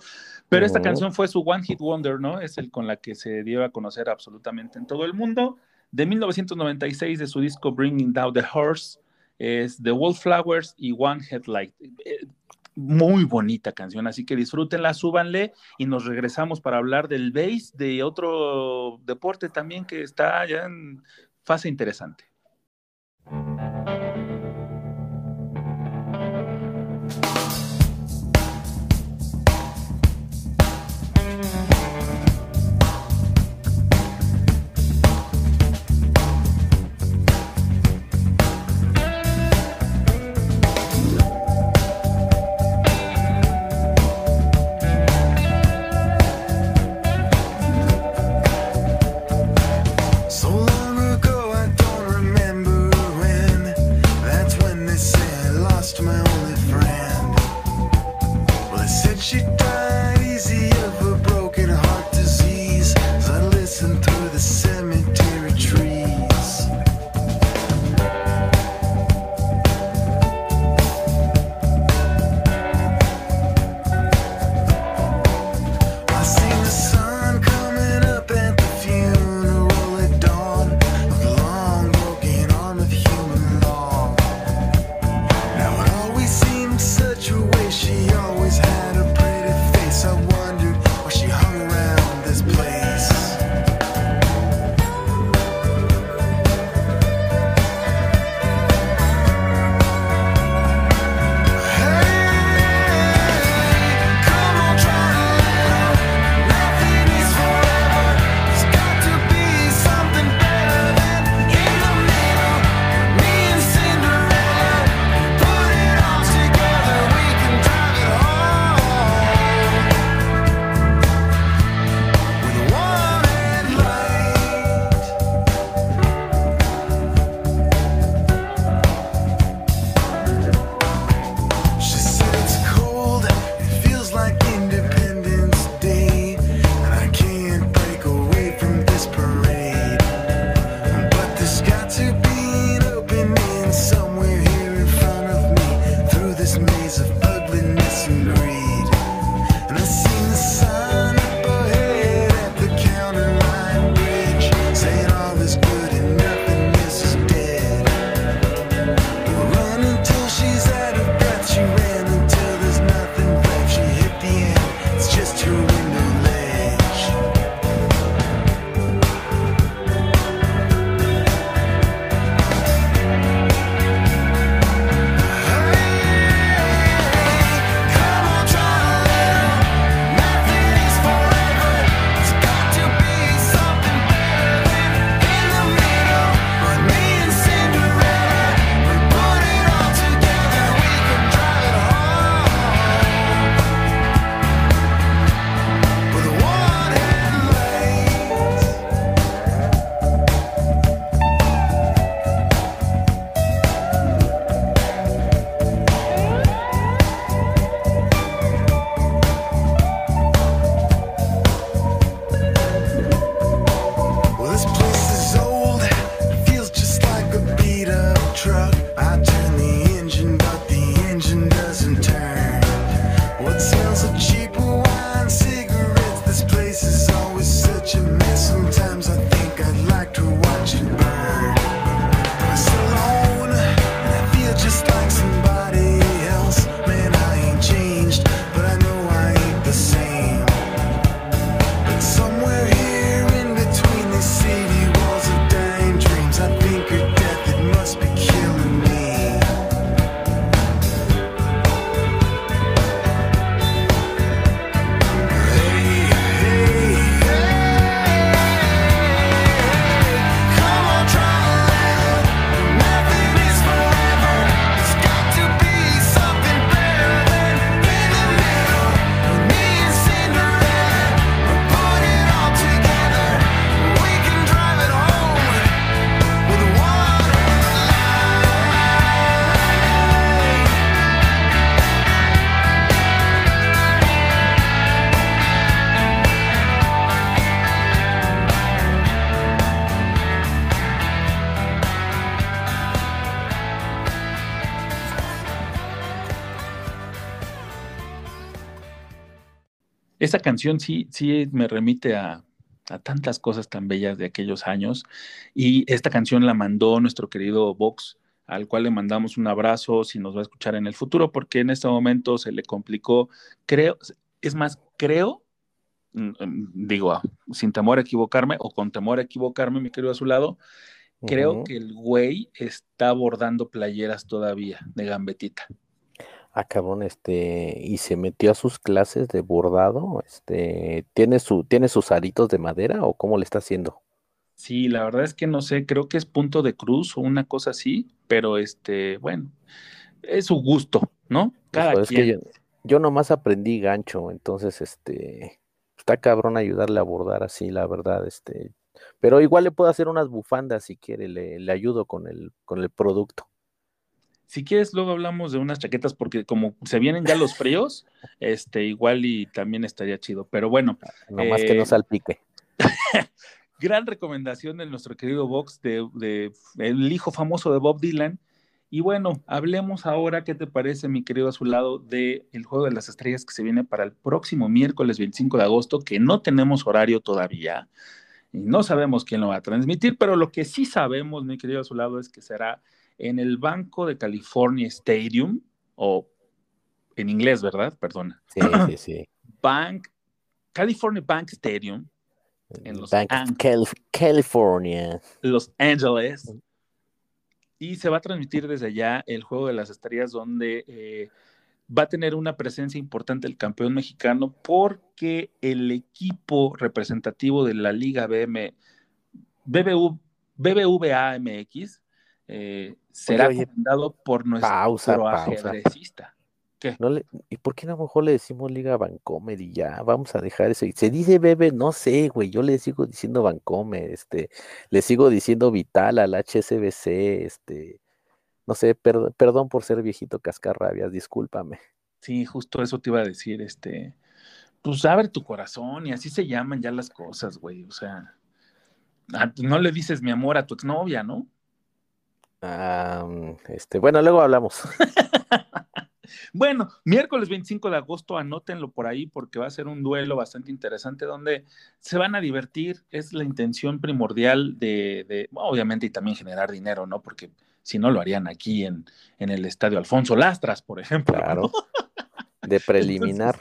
Pero esta canción fue su One Hit Wonder, ¿no? Es el con la que se dio a conocer absolutamente en todo el mundo. De 1996, de su disco Bringing Down the Horse, es The Wallflowers y One Headlight. Eh, muy bonita canción, así que disfrútenla, súbanle y nos regresamos para hablar del bass, de otro deporte también que está ya en fase interesante. esa canción sí, sí me remite a, tantas cosas tan bellas de aquellos años. Y esta canción la mandó nuestro querido Vox, al cual le mandamos un abrazo si nos va a escuchar en el futuro, porque en este momento se le complicó, creo, es más, creo, mm, mm, digo, sin temor a equivocarme o con temor a equivocarme, mi querido a su lado, creo que el güey está bordando playeras todavía de gambetita ah, cabrón, este, y se metió a sus clases de bordado, este, ¿tiene, su, ¿tiene sus aritos de madera o cómo le está haciendo? Sí, la verdad es que no sé, creo que es punto de cruz o una cosa así, pero este, bueno, es su gusto, ¿no? Pues, Cada pues, quien. Que yo, nomás aprendí gancho, entonces, este, está cabrón ayudarle a bordar así, la verdad, este, pero igual le puedo hacer unas bufandas si quiere, le, le ayudo con el, con el producto. Si quieres, luego hablamos de unas chaquetas, porque como se vienen ya los fríos, este, igual y también estaría chido. Pero bueno, Nomás que Eh, no salpique. gran recomendación de nuestro querido Vox, de, de el hijo famoso de Bob Dylan. Y bueno, hablemos ahora, ¿qué te parece, mi querido Azulado, de el Juego de las Estrellas que se viene para el próximo miércoles 25 de agosto, que no tenemos horario todavía y no sabemos quién lo va a transmitir, pero lo que sí sabemos, mi querido Azulado, es que será en el Banco de California Stadium, o en inglés, ¿verdad? Perdona. Sí, sí, sí. Bank, California Bank Stadium, En Los Bank. Calif- California. Los Ángeles. Y se va a transmitir desde allá el Juego de las Estrellas, donde eh, va a tener una presencia importante el campeón mexicano, porque el equipo representativo de la Liga BM, BBV, BBVA MX eh, será oye, comandado por nuestro pausa, ajedrecista. No le- ¿Y por qué a lo mejor le decimos Liga Vancomer y ya? Vamos a dejar eso. Se dice Bebe, no sé, güey. Yo le sigo diciendo Vancomer, este, le sigo diciendo Vital al HSBC, este, no sé, per- perdón por ser viejito cascarrabias, discúlpame. Sí, justo eso te iba a decir, este, pues abre tu corazón y así se llaman ya las cosas, güey, o sea, a- no le dices mi amor a tu exnovia, ¿no? Este, bueno, luego hablamos. Bueno, miércoles 25 de agosto, anótenlo por ahí porque va a ser un duelo bastante interesante donde se van a divertir, es la intención primordial de, de- obviamente, y también generar dinero, ¿no? Porque si no lo harían aquí en, en el estadio Alfonso Lastras, por ejemplo. ¿no? Claro. De preliminar.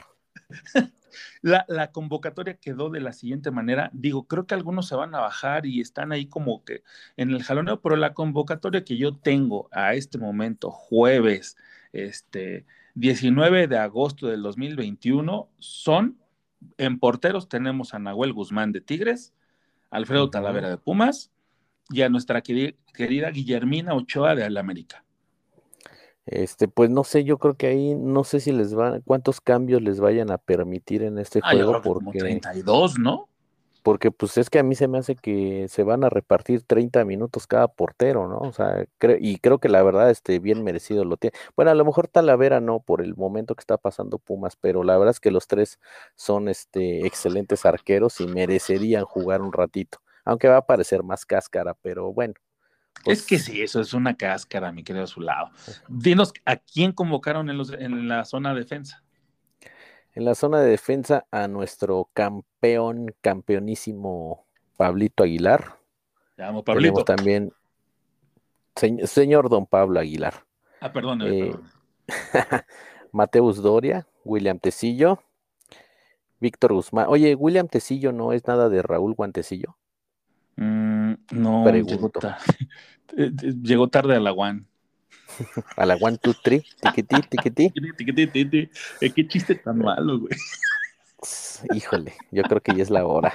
La, la convocatoria quedó de la siguiente manera. Digo, creo que algunos se van a bajar y están ahí como que en el jaloneo, pero la convocatoria que yo tengo a este momento, jueves, este, 19 de agosto del 2021, son, en porteros tenemos a Nahuel Guzmán de Tigres, Alfredo. Talavera de Pumas y a nuestra queri- querida Guillermina Ochoa de América. Este, pues no sé, yo creo que ahí no sé si les van, cuántos cambios les vayan a permitir en este Ah, yo juego, creo que como porque, 32, ¿no? porque pues es que a mí se me hace que se van a repartir 30 minutos cada portero, ¿no? O sea, cre- y creo que la verdad, este, bien merecido lo tiene. Bueno, a lo mejor Talavera no por el momento que está pasando Pumas, pero la verdad es que los tres son, este, excelentes arqueros y merecerían jugar un ratito, aunque va a parecer más cáscara, pero bueno. Es que pues, sí, eso es una cáscara, mi querido Zulado. Dinos, ¿a quién convocaron en, los- en la zona de defensa? En la zona de defensa a nuestro campeón, campeonísimo Pablito Aguilar. Te amo, Pablito. Tenemos también señ- señor don Pablo Aguilar. Ah, perdón. eh, Mateus Doria, William Tecillo, Víctor Guzmán. Oye, William Tecillo no es nada de Raúl Guantecillo. Mm, no, llegó tarde. Eh, eh, Llegó tarde a la One. A la one, two, three, tiquití, tiquití. Eh, Qué chiste tan malo, güey. Híjole, yo creo que ya es la hora.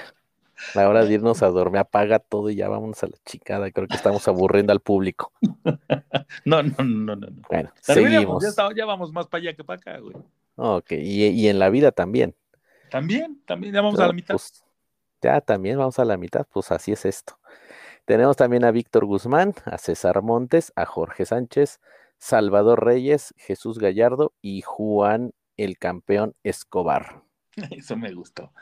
La hora de irnos a dormir. Apaga todo y ya vámonos a la chicada. Creo que estamos aburriendo al público. No, no, no, no. no. Bueno, seguimos. Ya, está- ya vamos más para allá que para acá, güey. Ok, y, y en la vida también. También, también, ya vamos a la mitad. pues, ya también vamos a la mitad, pues así es esto. Tenemos también a Víctor Guzmán, a César Montes, a Jorge Sánchez, Salvador Reyes, Jesús Gallardo y Juan el campeón Escobar. Eso me gustó.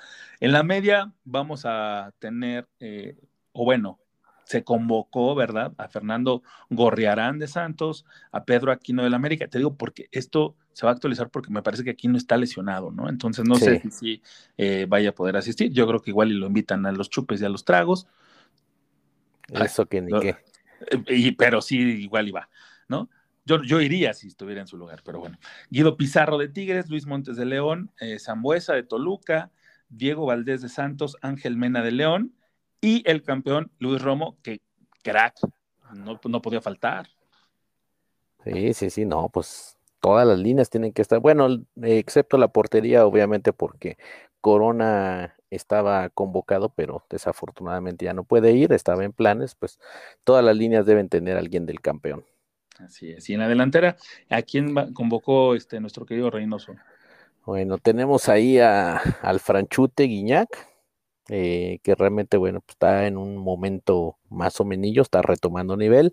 En la media vamos a tener, eh, o bueno, se convocó, ¿verdad? A Fernando Gorriarán de Santos, a Pedro Aquino del América. Te digo porque esto se va a actualizar porque me parece que Aquino está lesionado, ¿no? Entonces no sé si, si, eh, vaya a poder asistir. Yo creo que igual y lo invitan a los chupes y a los tragos, Ay, Eso que ni no. qué. eh, y- pero sí, igual iba, ¿no? Yo, yo iría si estuviera en su lugar, pero bueno. Guido Pizarro de Tigres, Luis Montes de León, eh, Zambuesa de Toluca, Diego Valdés de Santos, Ángel Mena de León y el campeón Luis Romo, que crack, no, no podía faltar. Sí, sí, sí, no, pues todas las líneas tienen que estar, bueno, excepto la portería, obviamente, porque Corona estaba convocado, pero desafortunadamente ya no puede ir, estaba en planes, pues todas las líneas deben tener a alguien del campeón. Así es. Y en la delantera, ¿a quién convocó este, nuestro querido Reynoso? Bueno, tenemos ahí a, al Franchute Guiñac, eh, que realmente, bueno, pues, está en un momento más o menos, está retomando nivel.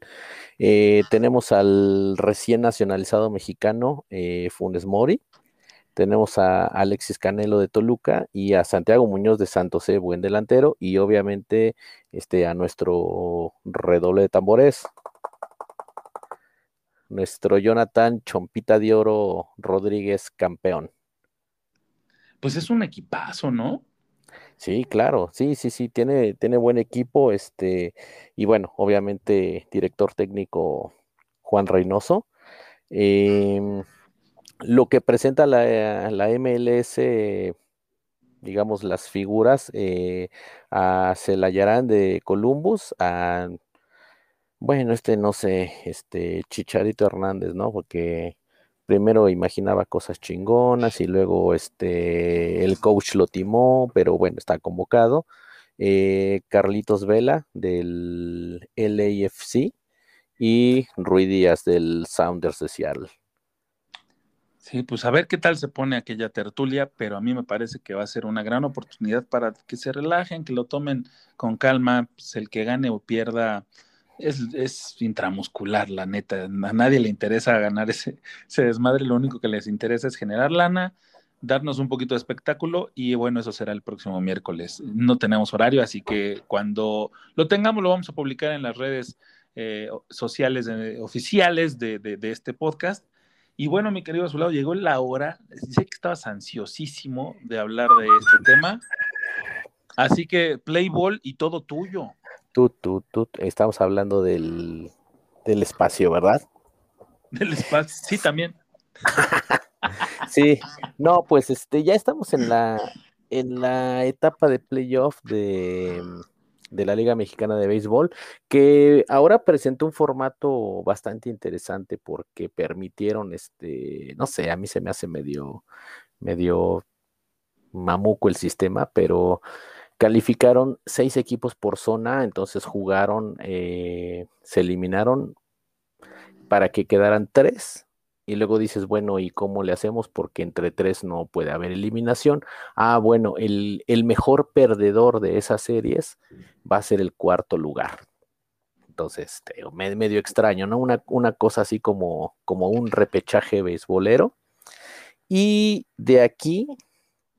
Eh, tenemos al recién nacionalizado mexicano eh, Funes Mori, tenemos a Alexis Canelo de Toluca y a Santiago Muñoz de Santos, buen delantero, y obviamente este, a nuestro redoble de tambores, nuestro Jonathan Chompita de Oro Rodríguez campeón. Pues es un equipazo, ¿no? Sí, claro, sí, sí, sí, tiene, tiene buen equipo, este, y bueno, obviamente director técnico Juan Reynoso. Em, lo que presenta la, la MLS, digamos, las figuras eh, a Celayarán de Columbus, a, bueno, este no sé, este Chicharito Hernández, ¿no? Porque primero imaginaba cosas chingonas y luego este el coach lo timó, pero bueno, está convocado. Eh, Carlitos Vela del LAFC y Rui Díaz del Sounders de Seattle. Sí, pues a ver qué tal se pone aquella tertulia, pero a mí me parece que va a ser una gran oportunidad para que se relajen, que lo tomen con calma, pues el que gane o pierda es, intramuscular, la neta, a nadie le interesa ganar ese, ese desmadre, lo único que les interesa es generar lana, darnos un poquito de espectáculo y bueno, eso será el próximo miércoles. No tenemos horario, así que cuando lo tengamos lo vamos a publicar en las redes eh, sociales eh, oficiales de, de, de este podcast. Y bueno, mi querido Azulado, llegó la hora. Sé que estabas ansiosísimo de hablar de este tema. Así que play ball y todo tuyo. Tú, tú, tú, estamos hablando del, del espacio, ¿verdad? Del espacio. Sí, también. Sí, no, pues este, ya estamos en la, en la etapa de playoff de, de la Liga Mexicana de Béisbol, que ahora presentó un formato bastante interesante porque permitieron, este, no sé, a mí se me hace medio, medio mamuco el sistema, pero calificaron seis equipos por zona, entonces jugaron, eh, se eliminaron para que quedaran tres. Y luego dices, bueno, ¿y cómo le hacemos? Porque entre tres no puede haber eliminación. Ah, bueno, el, el mejor perdedor de esas series va a ser el cuarto lugar. Entonces, te digo, me- medio extraño, ¿no? Una, una cosa así como, como un repechaje beisbolero. Y de aquí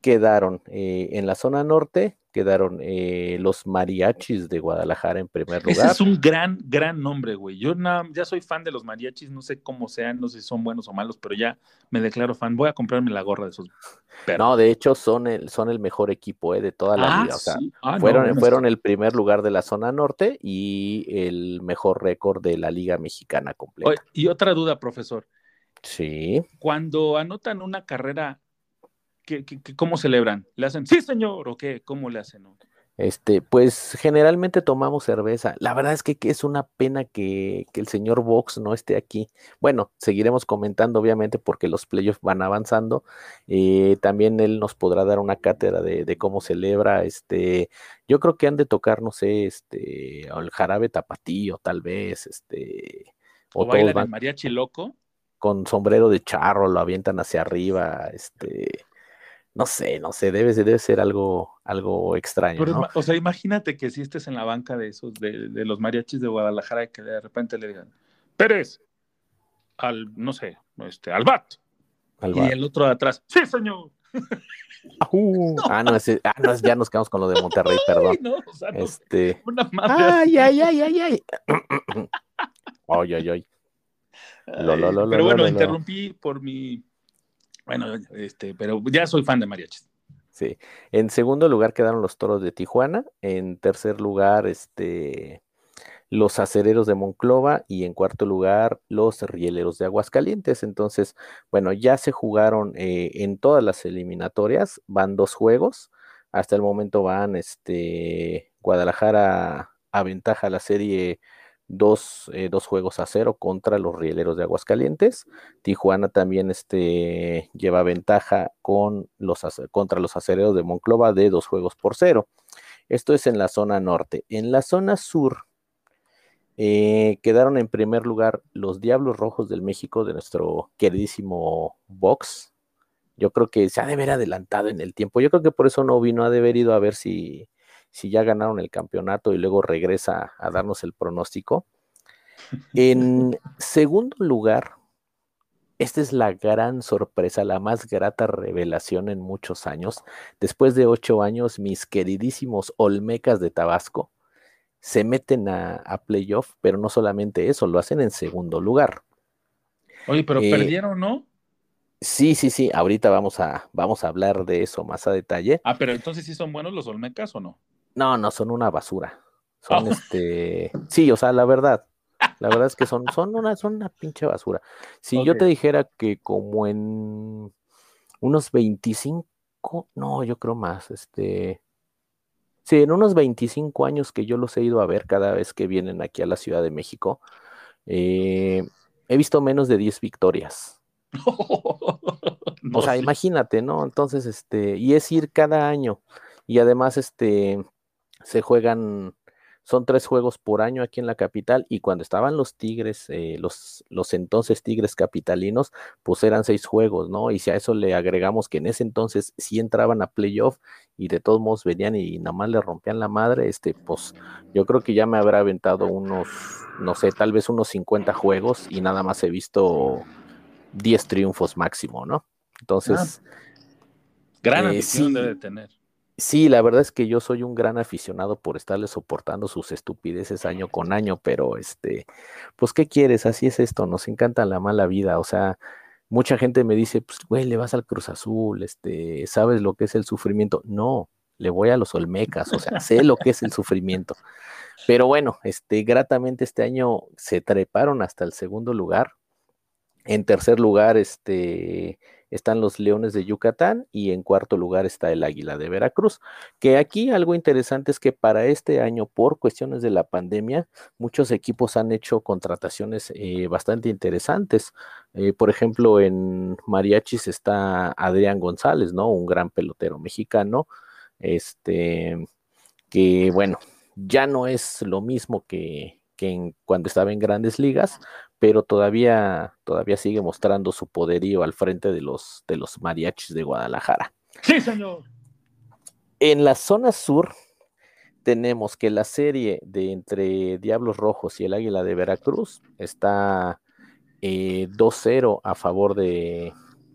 quedaron eh, en la zona norte, quedaron eh, los mariachis de Guadalajara en primer Ese lugar. es un gran, gran nombre, güey. Yo na- ya soy fan de los mariachis, no sé cómo sean, no sé si son buenos o malos, pero ya me declaro fan. Voy a comprarme la gorra de esos perros. No, de hecho son el, son el mejor equipo eh, de toda la Ah, liga. O sea, sí. Ah, no, fueron, fueron el primer lugar de la zona norte y el mejor récord de la liga mexicana completa. Oye, y otra duda, profesor. Sí. Cuando anotan una carrera, ¿qué, qué- qué- cómo celebran? ¿Le hacen sí, señor? ¿O qué? ¿Cómo le hacen? no? Este, pues generalmente tomamos cerveza. La verdad es que, que es una pena que, que el señor Vox no esté aquí. Bueno, seguiremos comentando, obviamente, porque los playoffs van avanzando. Eh, también él nos podrá dar una cátedra de, de cómo celebra. Este, yo creo que han de tocar, no sé, este, el jarabe tapatío, tal vez, este, ¿O, o bailan el mariachi loco? con sombrero de charro, lo avientan hacia arriba, este, no sé, no sé, debe, debe ser algo, algo extraño, Pero, ¿no? o sea, imagínate que si estés en la banca de esos, de, de los mariachis de Guadalajara, y que de repente le digan, Pérez, al, no sé, este, al bat. Al Y bar. el otro de atrás, sí, señor. Ah, no, ese- ah, no, ya nos quedamos con lo de Monterrey, perdón. Ay, no, o sea, no, Este. una. Ay, ay, ay, ay, ay. Ay, ay, ay. Lo, lo, lo, pero lo, bueno, lo, lo. interrumpí por mi. Bueno, este, pero ya soy fan de mariachis. Sí. En segundo lugar quedaron los toros de Tijuana. En tercer lugar, este. Los acereros de Monclova y en cuarto lugar los rieleros de Aguascalientes. Entonces, bueno, ya se jugaron eh, en todas las eliminatorias, van dos juegos. Hasta el momento van este, Guadalajara aventaja la serie dos, eh, dos juegos a cero contra los rieleros de Aguascalientes. Tijuana también este, lleva ventaja con los, contra los acereros de Monclova de dos juegos por cero. Esto es en la zona norte. En la zona sur eh, quedaron en primer lugar los Diablos Rojos del México de nuestro queridísimo Vox. Yo creo que se ha de haber adelantado en el tiempo. Yo creo que por eso no vino, ha de haber ido a ver si, si ya ganaron el campeonato y luego regresa a darnos el pronóstico. En segundo lugar, esta es la gran sorpresa, la más grata revelación en muchos años. Después de ocho años, mis queridísimos Olmecas de Tabasco se meten a, a playoff, pero no solamente eso, lo hacen en segundo lugar. Oye, pero Eh, perdieron, ¿no? Sí, sí, sí, ahorita vamos a, vamos a hablar de eso más a detalle. Ah, pero entonces sí son buenos los Olmecas o no? No, no, son una basura. Son Oh. este, sí, o sea, la verdad, la verdad es que son, son una, son una pinche basura. Si yo te dijera que como en unos 25, no, yo creo más, este, sí, en unos 25 años que yo los he ido a ver cada vez que vienen aquí a la Ciudad de México, eh, he visto menos de 10 victorias. No O sea, imagínate, ¿no? Entonces, este, y es ir cada año. Y además, este, se juegan, son tres juegos por año aquí en la capital. Y cuando estaban los Tigres, eh, los, los entonces Tigres capitalinos, pues eran seis juegos, ¿no? Y si a eso le agregamos que en ese entonces sí entraban a playoff y de todos modos venían y nada más le rompían la madre, este, pues yo creo que ya me habrá aventado unos, no sé, tal vez unos 50 juegos y nada más he visto 10 triunfos máximo, ¿no? Entonces, Gran eh, sí. debe de tener. Sí, la verdad es que yo soy un gran aficionado por estarle soportando sus estupideces año con año, pero este, pues, ¿qué quieres? Así es esto, nos encanta la mala vida, o sea, mucha gente me dice, pues, güey, le vas al Cruz Azul, este, ¿sabes lo que es el sufrimiento? No, le voy a los Olmecas, o sea, sé lo que es el sufrimiento. Pero bueno, este, gratamente este año se treparon hasta el segundo lugar. En tercer lugar, este, están los Leones de Yucatán y en cuarto lugar está el Águila de Veracruz. Que aquí algo interesante es que para este año, por cuestiones de la pandemia, muchos equipos han hecho contrataciones eh, bastante interesantes. Eh, por ejemplo, en Mariachis está Adrián González, ¿no? Un gran pelotero mexicano. Este, que bueno, ya no es lo mismo que, que cuando estaba en grandes ligas, pero todavía, todavía sigue mostrando su poderío al frente de los, de los mariachis de Guadalajara. Sí, señor. En la zona sur tenemos que la serie de entre Diablos Rojos y el Águila de Veracruz está eh, 2-0 a favor de,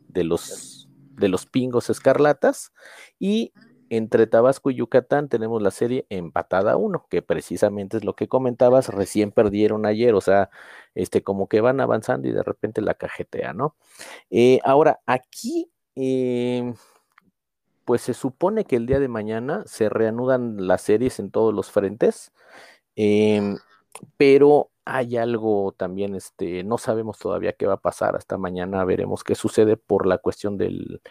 de, los, de los Pingos Escarlatas y entre Tabasco y Yucatán tenemos la serie empatada a uno, que precisamente es lo que comentabas, recién perdieron ayer, o sea, este, como que van avanzando y de repente la cajetea, ¿no? Eh, ahora, aquí, eh, pues se supone que el día de mañana se reanudan las series en todos los frentes, eh, pero hay algo también, este, no sabemos todavía qué va a pasar, hasta mañana veremos qué sucede por la cuestión del,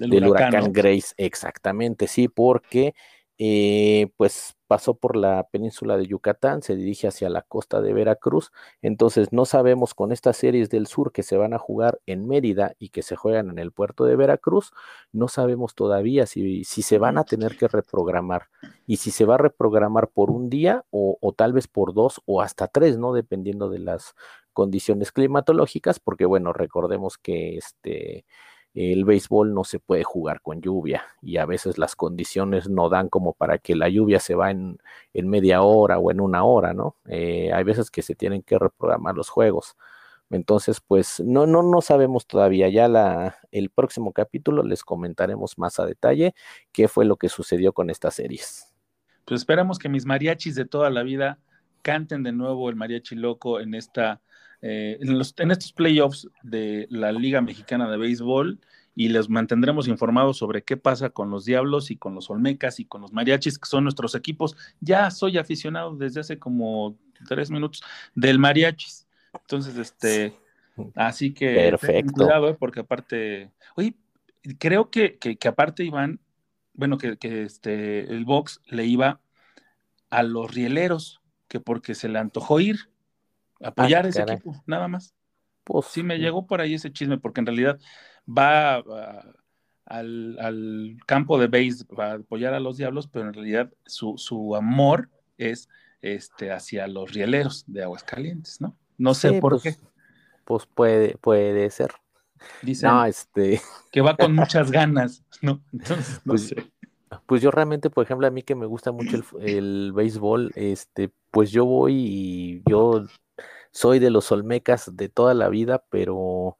Del, del huracán. Grace, exactamente, sí, porque eh, pues pasó por la península de Yucatán, se dirige hacia la costa de Veracruz, entonces no sabemos con estas series del sur que se van a jugar en Mérida y que se juegan en el puerto de Veracruz, no sabemos todavía si, si se van a tener que reprogramar y si se va a reprogramar por un día o, o tal vez por dos o hasta tres, ¿no? Dependiendo de las condiciones climatológicas, porque bueno, recordemos que este el béisbol no se puede jugar con lluvia y a veces las condiciones no dan como para que la lluvia se va en, en media hora o en una hora, ¿no? Eh, hay veces que se tienen que reprogramar los juegos. Entonces, pues no, no, no sabemos todavía. Ya la, el próximo capítulo les comentaremos más a detalle qué fue lo que sucedió con estas series. Pues esperamos que mis mariachis de toda la vida canten de nuevo el mariachi loco en esta eh, en, los, en, estos playoffs de la Liga Mexicana de Béisbol y les mantendremos informados sobre qué pasa con los Diablos y con los Olmecas y con los Mariachis, que son nuestros equipos. Ya soy aficionado desde hace como tres minutos del Mariachis. Entonces, este, así que Perfecto. cuidado, eh, porque aparte, oye, creo que, que, que aparte Iván, bueno, que, que este, el box le iba a los rieleros, que porque se le antojó ir apoyar Ah, ese caray. equipo, nada más. Pues, Sí, me llegó por ahí ese chisme, porque en realidad va a- al, al campo de base a apoyar a los diablos, pero en realidad su, su amor es este, hacia los rieleros de Aguascalientes, ¿no? No sé sí, por pues, qué. Pues puede, puede ser. Dicen No, este, que va con muchas ganas, ¿no? Entonces, no Pues, sé. Pues yo realmente, por ejemplo, a mí que me gusta mucho el, el béisbol, este, pues yo voy y yo soy de los Olmecas de toda la vida, pero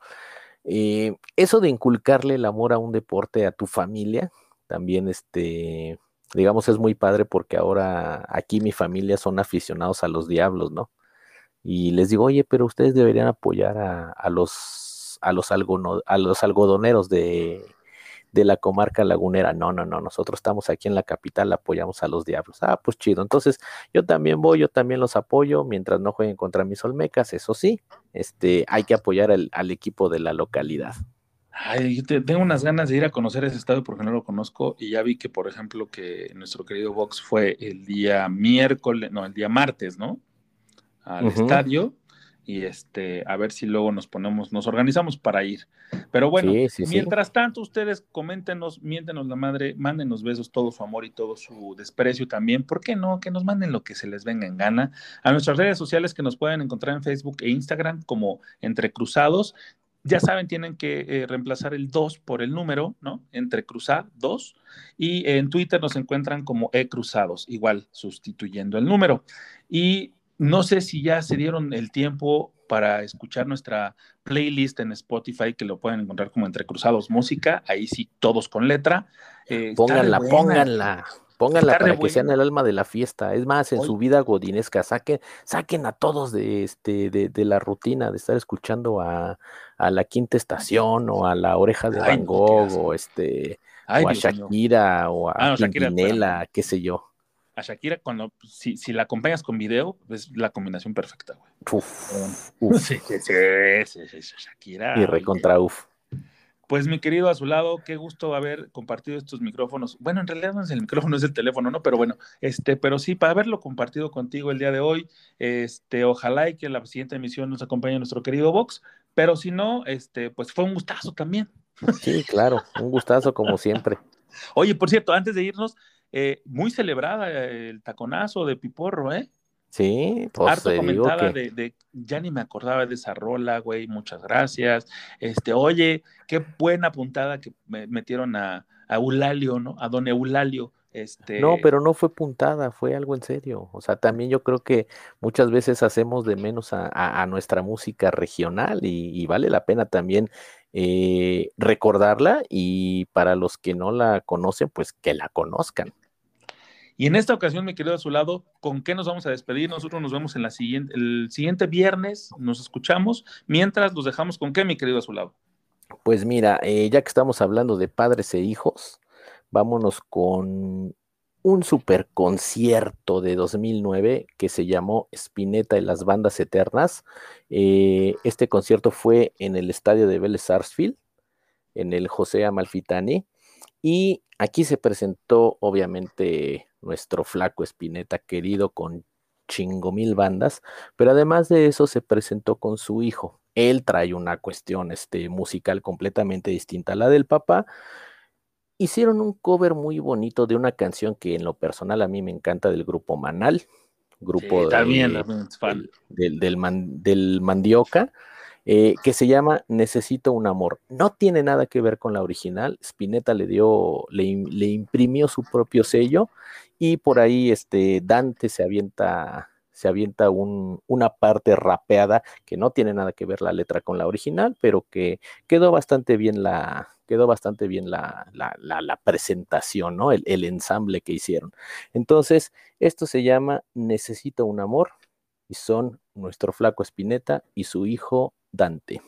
eh, eso de inculcarle el amor a un deporte a tu familia, también, este, digamos, es muy padre porque ahora aquí mi familia son aficionados a los Diablos, ¿no? Y les digo, oye, pero ustedes deberían apoyar a, a los, a los, algono- a los algodoneros de, de la comarca lagunera. No, no, no, nosotros estamos aquí en la capital, apoyamos a los diablos. Ah, pues chido. Entonces, yo también voy, yo también los apoyo, mientras no jueguen contra mis olmecas, eso sí, este, hay que apoyar al, al equipo de la localidad. Ay, yo te- tengo unas ganas de ir a conocer ese estadio porque no lo conozco y ya vi que, por ejemplo, que nuestro querido Vox fue el día miércoles, no, el día martes, ¿no? Al estadio y este, a ver si luego nos ponemos, nos organizamos para ir. Pero bueno, Sí, sí, sí. mientras tanto, ustedes coméntenos, miéntenos la madre, mándenos besos, todo su amor y todo su desprecio también. ¿Por qué no? Que nos manden lo que se les venga en gana. A nuestras redes sociales que nos pueden encontrar en Facebook e Instagram como Entre Cruzados. Ya saben, tienen que eh, reemplazar el 2 por el número, ¿no? Entre Cruzar 2. Y en Twitter nos encuentran como E Cruzados, igual sustituyendo el número. Y no sé si ya se dieron el tiempo para escuchar nuestra playlist en Spotify, que lo pueden encontrar como Entre Cruzados Música, ahí sí, todos con letra. Eh, Pónganla, pónganla, pónganla para que sean el alma de la fiesta. Es más, en su vida godinesca, saquen, saquen a todos de, este, de, de la rutina de estar escuchando a, a la quinta estación o a la oreja de Ay, Van Gogh o este Ay, o a mío. Shakira o a Ah, no, Shakira, Pimpinela, qué sé yo. A Shakira, cuando, si, si la acompañas con video, es la combinación perfecta, güey. Uf, uf, Sí, sí, sí, sí, sí, sí, Shakira. y recontra uf. Pues mi querido a su lado, qué gusto haber compartido estos micrófonos. Bueno, en realidad no es el micrófono, es el teléfono, ¿no? Pero bueno, este, pero sí, para haberlo compartido contigo el día de hoy, este, ojalá y que en la siguiente emisión nos acompañe nuestro querido Vox, pero si no, este, pues fue un gustazo también. Sí, claro, un gustazo como siempre. Oye, por cierto, antes de irnos, eh, muy celebrada eh, el taconazo de Piporro, ¿eh? Sí, pues Harto comentada que de, de, ya ni me acordaba de esa rola, güey, muchas gracias. Este, oye, qué buena puntada que me metieron a, a Eulalio, ¿no? A don Eulalio, este. No, pero no fue puntada, fue algo en serio. O sea, también yo creo que muchas veces hacemos de menos a, a- a nuestra música regional y, y vale la pena también eh, recordarla y para los que no la conocen, pues que la conozcan. Y en esta ocasión, mi querido a su lado, ¿con qué nos vamos a despedir? Nosotros nos vemos en la siguiente, el siguiente viernes, nos escuchamos, mientras los dejamos con qué, mi querido a su lado. Pues mira, eh, ya que estamos hablando de padres e hijos, vámonos con un super concierto de 2009 que se llamó Spinetta y las bandas eternas. Eh, este concierto fue en el estadio de Vélez Sarsfield, en el José Amalfitani, y aquí se presentó obviamente nuestro flaco Spinetta querido con chingo mil bandas, pero además de eso se presentó con su hijo. Él trae una cuestión este, musical completamente distinta a la del papá. Hicieron un cover muy bonito de una canción que en lo personal a mí me encanta del grupo Manal, grupo Sí, también, de- del, del, man- del Mandioca, eh, que se llama Necesito un amor. No tiene nada que ver con la original. Spinetta le dio, le, le imprimió su propio sello y por ahí este Dante se avienta, se avienta un- una parte rapeada que no tiene nada que ver la letra con la original, pero que quedó bastante bien la, quedó bastante bien la, la- la- la presentación, ¿no? El, ensamble que hicieron. Entonces, esto se llama Necesito un amor y son nuestro flaco Spinetta y su hijo Dante.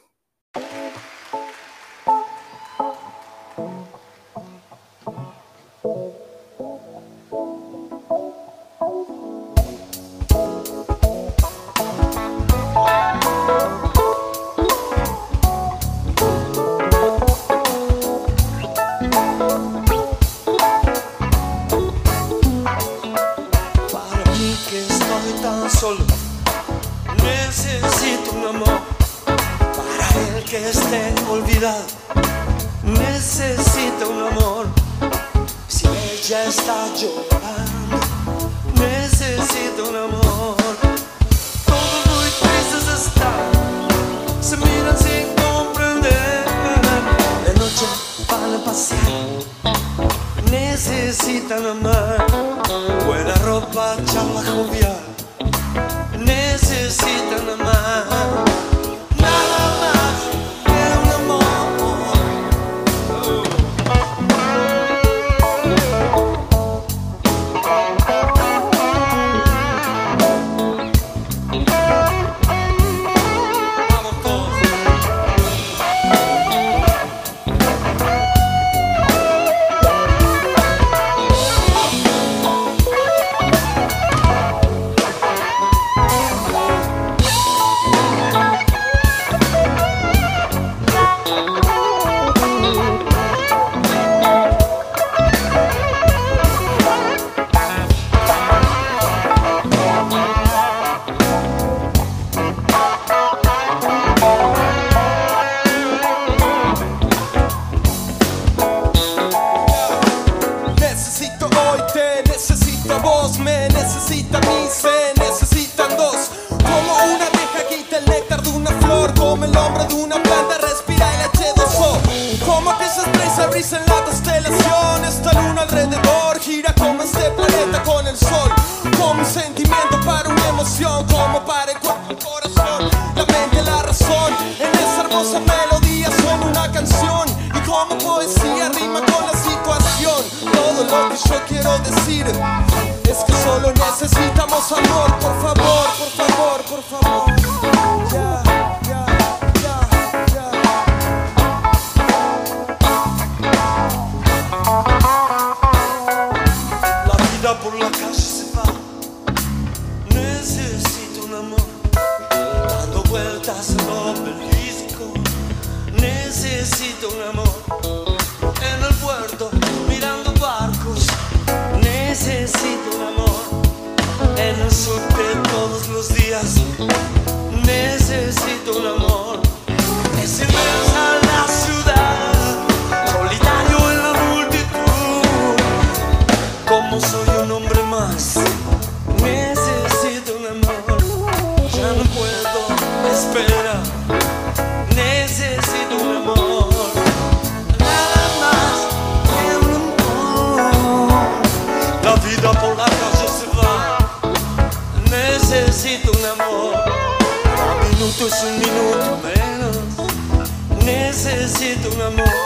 así necesitan amar. Buena ropa, charla jovial, necesitan amar. tu amor. amor.